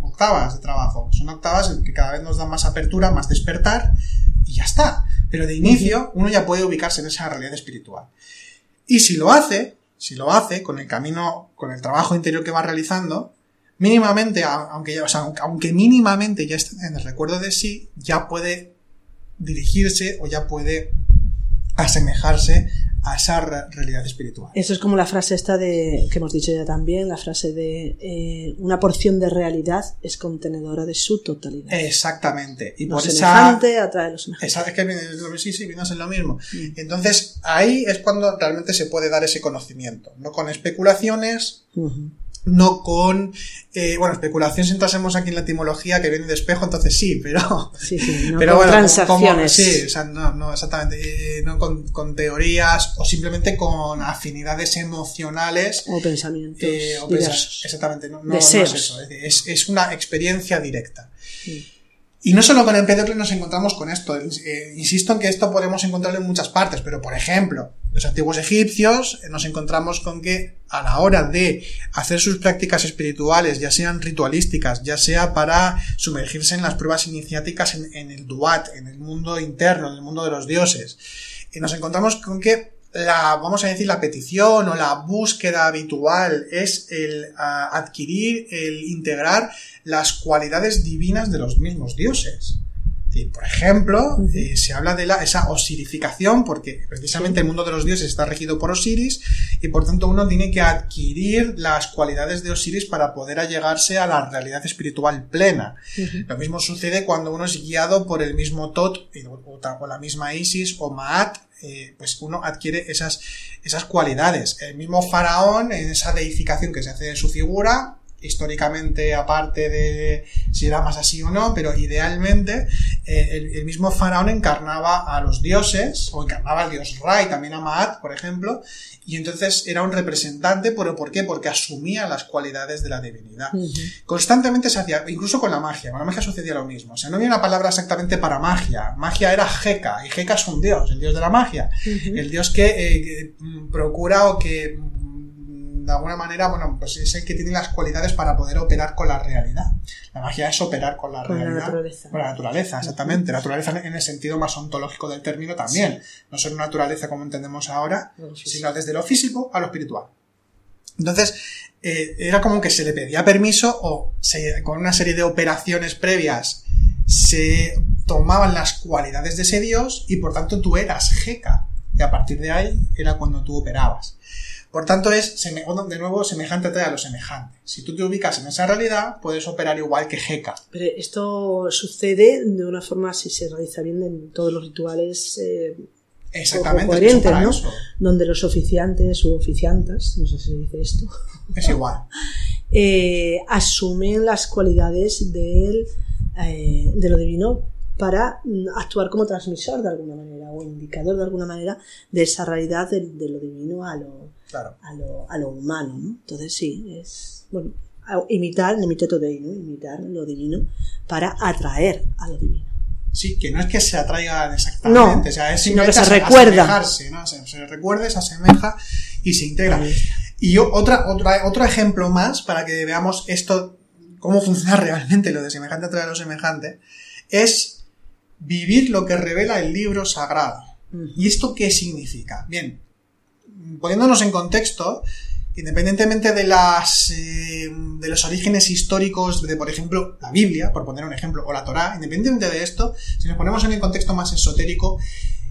[SPEAKER 2] octavas de trabajo. Son octavas que cada vez nos dan más apertura, más despertar, y ya está. Pero de inicio, uno ya puede ubicarse en esa realidad espiritual. Y si lo hace, si lo hace con el camino, con el trabajo interior que va realizando, mínimamente, aunque, aunque mínimamente ya esté en el recuerdo de sí, ya puede dirigirse o ya puede asemejarse a esa realidad espiritual.
[SPEAKER 1] Eso es como la frase esta de que hemos dicho ya también, la frase de eh, una porción de realidad es contenedora de su totalidad.
[SPEAKER 2] Exactamente.
[SPEAKER 1] Y por semejante esa... atrae los
[SPEAKER 2] semejantes. Es que sí, sí, viene a lo mismo. Mm. Entonces, ahí es cuando realmente se puede dar ese conocimiento, no con especulaciones, no con, eh, bueno, especulación si entrásemos aquí en la etimología que viene de espejo, entonces sí, pero...
[SPEAKER 1] Sí, sí, no pero con transacciones.
[SPEAKER 2] sí, o sea, no, no exactamente, eh, no con, con, teorías o simplemente con afinidades emocionales.
[SPEAKER 1] O pensamientos eh, o.
[SPEAKER 2] Exactamente, no, no, es eso, es, es, una experiencia directa. Y no solo con Empédocles nos encontramos con esto. Insisto en que esto podemos encontrarlo en muchas partes, pero por ejemplo, los antiguos egipcios eh, nos encontramos con que a la hora de hacer sus prácticas espirituales, ya sean ritualísticas, ya sea para sumergirse en las pruebas iniciáticas en, el duat, en el mundo interno, en el mundo de los dioses, eh, nos encontramos con que la, vamos a decir, la petición o la búsqueda habitual es el adquirir, el integrar las cualidades divinas de los mismos dioses. Por ejemplo, eh, se habla de la, esa osirificación, porque precisamente el mundo de los dioses está regido por Osiris, y por tanto uno tiene que adquirir las cualidades de Osiris para poder allegarse a la realidad espiritual plena. Lo mismo sucede cuando uno es guiado por el mismo Tot, o, la misma Isis o Maat, eh, pues uno adquiere esas, esas cualidades. El mismo faraón, en esa deificación que se hace de su figura, históricamente aparte de si era más así o no, pero idealmente eh, el, mismo faraón encarnaba a los dioses, o encarnaba al dios Ra y también a Maat, por ejemplo, y entonces era un representante, pero ¿por qué? Porque asumía las cualidades de la divinidad. Constantemente se hacía, incluso con la magia, con la magia sucedía lo mismo. O sea, no había una palabra exactamente para magia. Magia era Heka, y Heka es un dios, el dios de la magia. El dios que, eh, que procura o que de alguna manera, bueno, pues es el que tiene las cualidades para poder operar con la realidad. La magia es operar con la realidad. La naturaleza. Con la naturaleza, exactamente. La naturaleza en el sentido más ontológico del término también. No solo naturaleza como entendemos ahora, sino desde lo físico a lo espiritual. Entonces, eh, era como que se le pedía permiso o con una serie de operaciones previas se tomaban las cualidades de ese dios y por tanto tú eras jeca. Y a partir de ahí era cuando tú operabas. Por tanto, es de nuevo semejante a lo semejante. Si tú te ubicas en esa realidad, puedes operar igual que Heka.
[SPEAKER 1] Pero esto sucede de una forma, si se realiza bien, en todos los rituales. Eh,
[SPEAKER 2] Exactamente,
[SPEAKER 1] coherentes, ¿no? Donde los oficiantes u oficiantas, no sé si se dice esto.
[SPEAKER 2] Es igual.
[SPEAKER 1] eh, asumen las cualidades del, eh, de lo divino para mm, actuar como transmisor de alguna manera o indicador de alguna manera de esa realidad de lo divino a lo, a, lo, a lo humano, ¿no? Entonces sí, es, bueno, imitar, ¿no? imitar lo divino para atraer a lo divino.
[SPEAKER 2] Sí, que no es que se atraigan exactamente, o sea, es
[SPEAKER 1] sino que se recuerda.
[SPEAKER 2] ¿no? Se, se, recuerda, se asemeja y se integra. Y yo, otra, otra, otro ejemplo más para que veamos esto, cómo funciona realmente lo de semejante atrae a lo semejante, es vivir lo que revela el libro sagrado. ¿Y esto qué significa? Bien, poniéndonos en contexto, independientemente de las eh, de los orígenes históricos de, por ejemplo, la Biblia, por poner un ejemplo, o la Torá, independientemente de esto, si nos ponemos en el contexto más esotérico,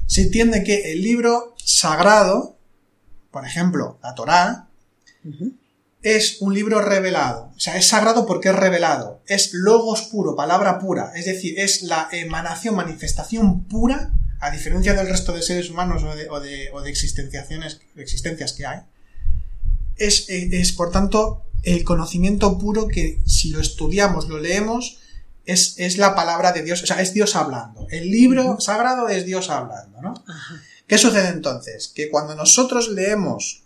[SPEAKER 2] se entiende que el libro sagrado, por ejemplo, la Torá, es un libro revelado. O sea, es sagrado porque es revelado. Es logos puro, palabra pura. Es decir, es la emanación, manifestación pura, a diferencia del resto de seres humanos o de, o de, o de existencias que hay es, eh, es, por tanto, el conocimiento puro que si lo estudiamos, lo leemos, es, es, la palabra de Dios, o sea, es Dios hablando. El libro sagrado es Dios hablando, ¿no? ¿Qué sucede entonces? Que cuando nosotros leemos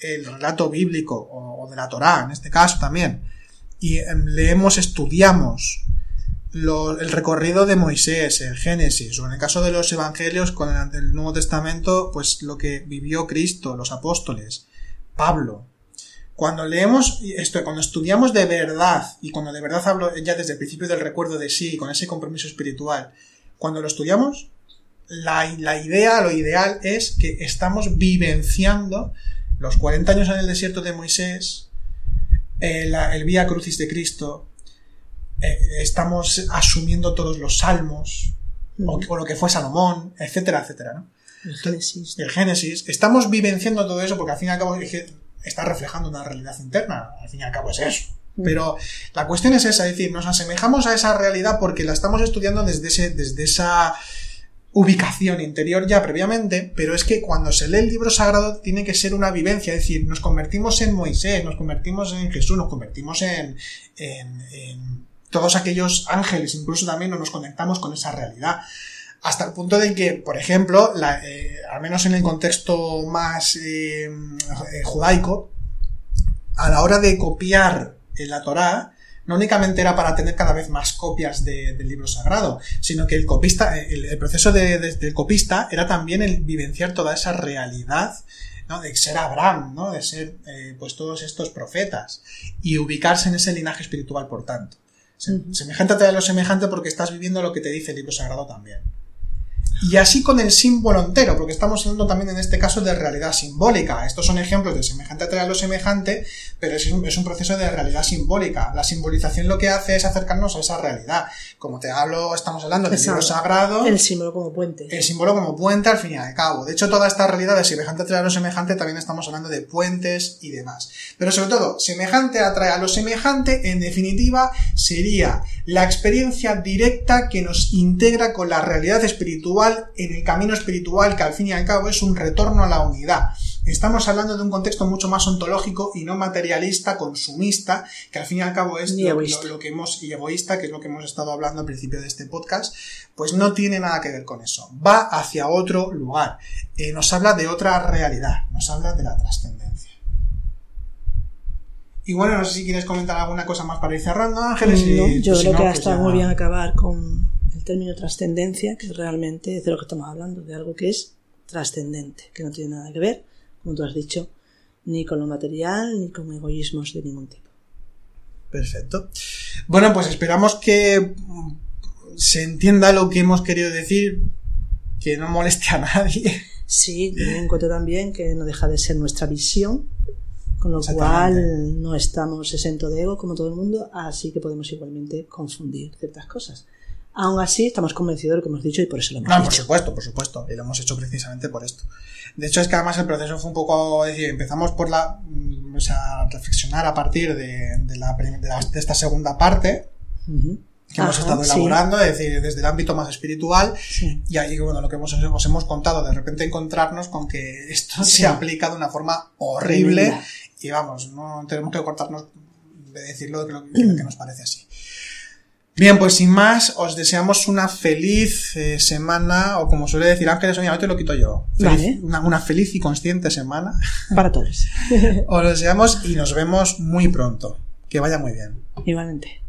[SPEAKER 2] el relato bíblico o, de la Torá, en este caso también, y em, leemos, estudiamos el recorrido de Moisés, el Génesis, o en el caso de los evangelios con el Nuevo Testamento, pues lo que vivió Cristo, los apóstoles, Pablo, cuando leemos esto, cuando estudiamos de verdad, y cuando de verdad hablo ya desde el principio del recuerdo de sí, con ese compromiso espiritual, cuando lo estudiamos, la, idea, lo ideal es que estamos vivenciando los 40 años en el desierto de Moisés, el, el Vía Crucis de Cristo, eh, estamos asumiendo todos los salmos, o, lo que fue Salomón, etcétera, etcétera, ¿no?
[SPEAKER 1] El Génesis.
[SPEAKER 2] El Génesis. Estamos vivenciando todo eso porque al fin y al cabo está reflejando una realidad interna, al fin y al cabo es eso. Pero la cuestión es esa, es decir, nos asemejamos a esa realidad porque la estamos estudiando desde, ese, desde esa ubicación interior ya previamente, pero es que cuando se lee el libro sagrado tiene que ser una vivencia, es decir, nos convertimos en Moisés, nos convertimos en Jesús, nos convertimos en, en, en todos aquellos ángeles, incluso también nos conectamos con esa realidad hasta el punto de que, por ejemplo, eh, al menos en el contexto más eh, eh, judaico, a la hora de copiar la Torá, no únicamente era para tener cada vez más copias del libro sagrado, sino que el copista, el, proceso del copista era también el vivenciar toda esa realidad ¿no? de ser Abraham, ¿no? de ser pues todos estos profetas y ubicarse en ese linaje espiritual, por tanto. Semejante a lo semejante porque estás viviendo lo que te dice el libro sagrado también. Y así con el símbolo entero, porque estamos hablando también en este caso de realidad simbólica. Estos son ejemplos de semejante atrae a lo semejante, pero es un, es un, proceso de realidad simbólica. La simbolización lo que hace es acercarnos a esa realidad. Como te hablo, estamos hablando del libro sagrado.
[SPEAKER 1] El símbolo como puente.
[SPEAKER 2] El símbolo como puente al fin y al cabo. De hecho, toda esta realidad de semejante atrae a lo semejante también estamos hablando de puentes y demás. Pero sobre todo, semejante atrae a lo semejante, en definitiva, sería la experiencia directa que nos integra con la realidad espiritual en el camino espiritual que al fin y al cabo es un retorno a la unidad. Estamos hablando de un contexto mucho más ontológico y no materialista, consumista, que al fin y al cabo es lo, que hemos, y egoísta, que es lo que hemos estado hablando al principio de este podcast, pues no tiene nada que ver con eso. Va hacia otro lugar. Eh, nos habla de otra realidad, nos habla de la trascendencia. Y bueno, no sé si quieres comentar alguna cosa más para ir cerrando, Ángeles.
[SPEAKER 1] yo creo que ha pues estado muy bien acabar con el término trascendencia, que realmente es de lo que estamos hablando, de algo que es trascendente, que no tiene nada que ver, como tú has dicho, ni con lo material, ni con egoísmos de ningún tipo.
[SPEAKER 2] Perfecto. Bueno, pues esperamos que se entienda lo que hemos querido decir, que no moleste a nadie.
[SPEAKER 1] Sí, en cuenta también que no deja de ser nuestra visión con lo cual no estamos exento de ego como todo el mundo, así que podemos igualmente confundir ciertas cosas. Aún así, estamos convencidos de lo que hemos dicho y por eso lo hemos
[SPEAKER 2] no, por supuesto, por supuesto. Y lo hemos hecho precisamente por esto. De hecho, es que además el proceso fue un poco, decir, empezamos por la, mm, o sea, reflexionar a partir de, de, la, de, esta segunda parte, que hemos estado elaborando, es decir, desde el ámbito más espiritual, y ahí, bueno, lo que hemos, os hemos contado, de repente encontrarnos con que esto se aplica de una forma horrible, y vamos, no tenemos que cortarnos de decirlo que, que, nos parece así. Bien, pues sin más, os deseamos una feliz eh, semana, o como suele decir Ángeles, te lo quito yo. una, una, feliz y consciente semana.
[SPEAKER 1] Para todos.
[SPEAKER 2] os deseamos y nos vemos muy pronto. Que vaya muy bien.
[SPEAKER 1] Igualmente.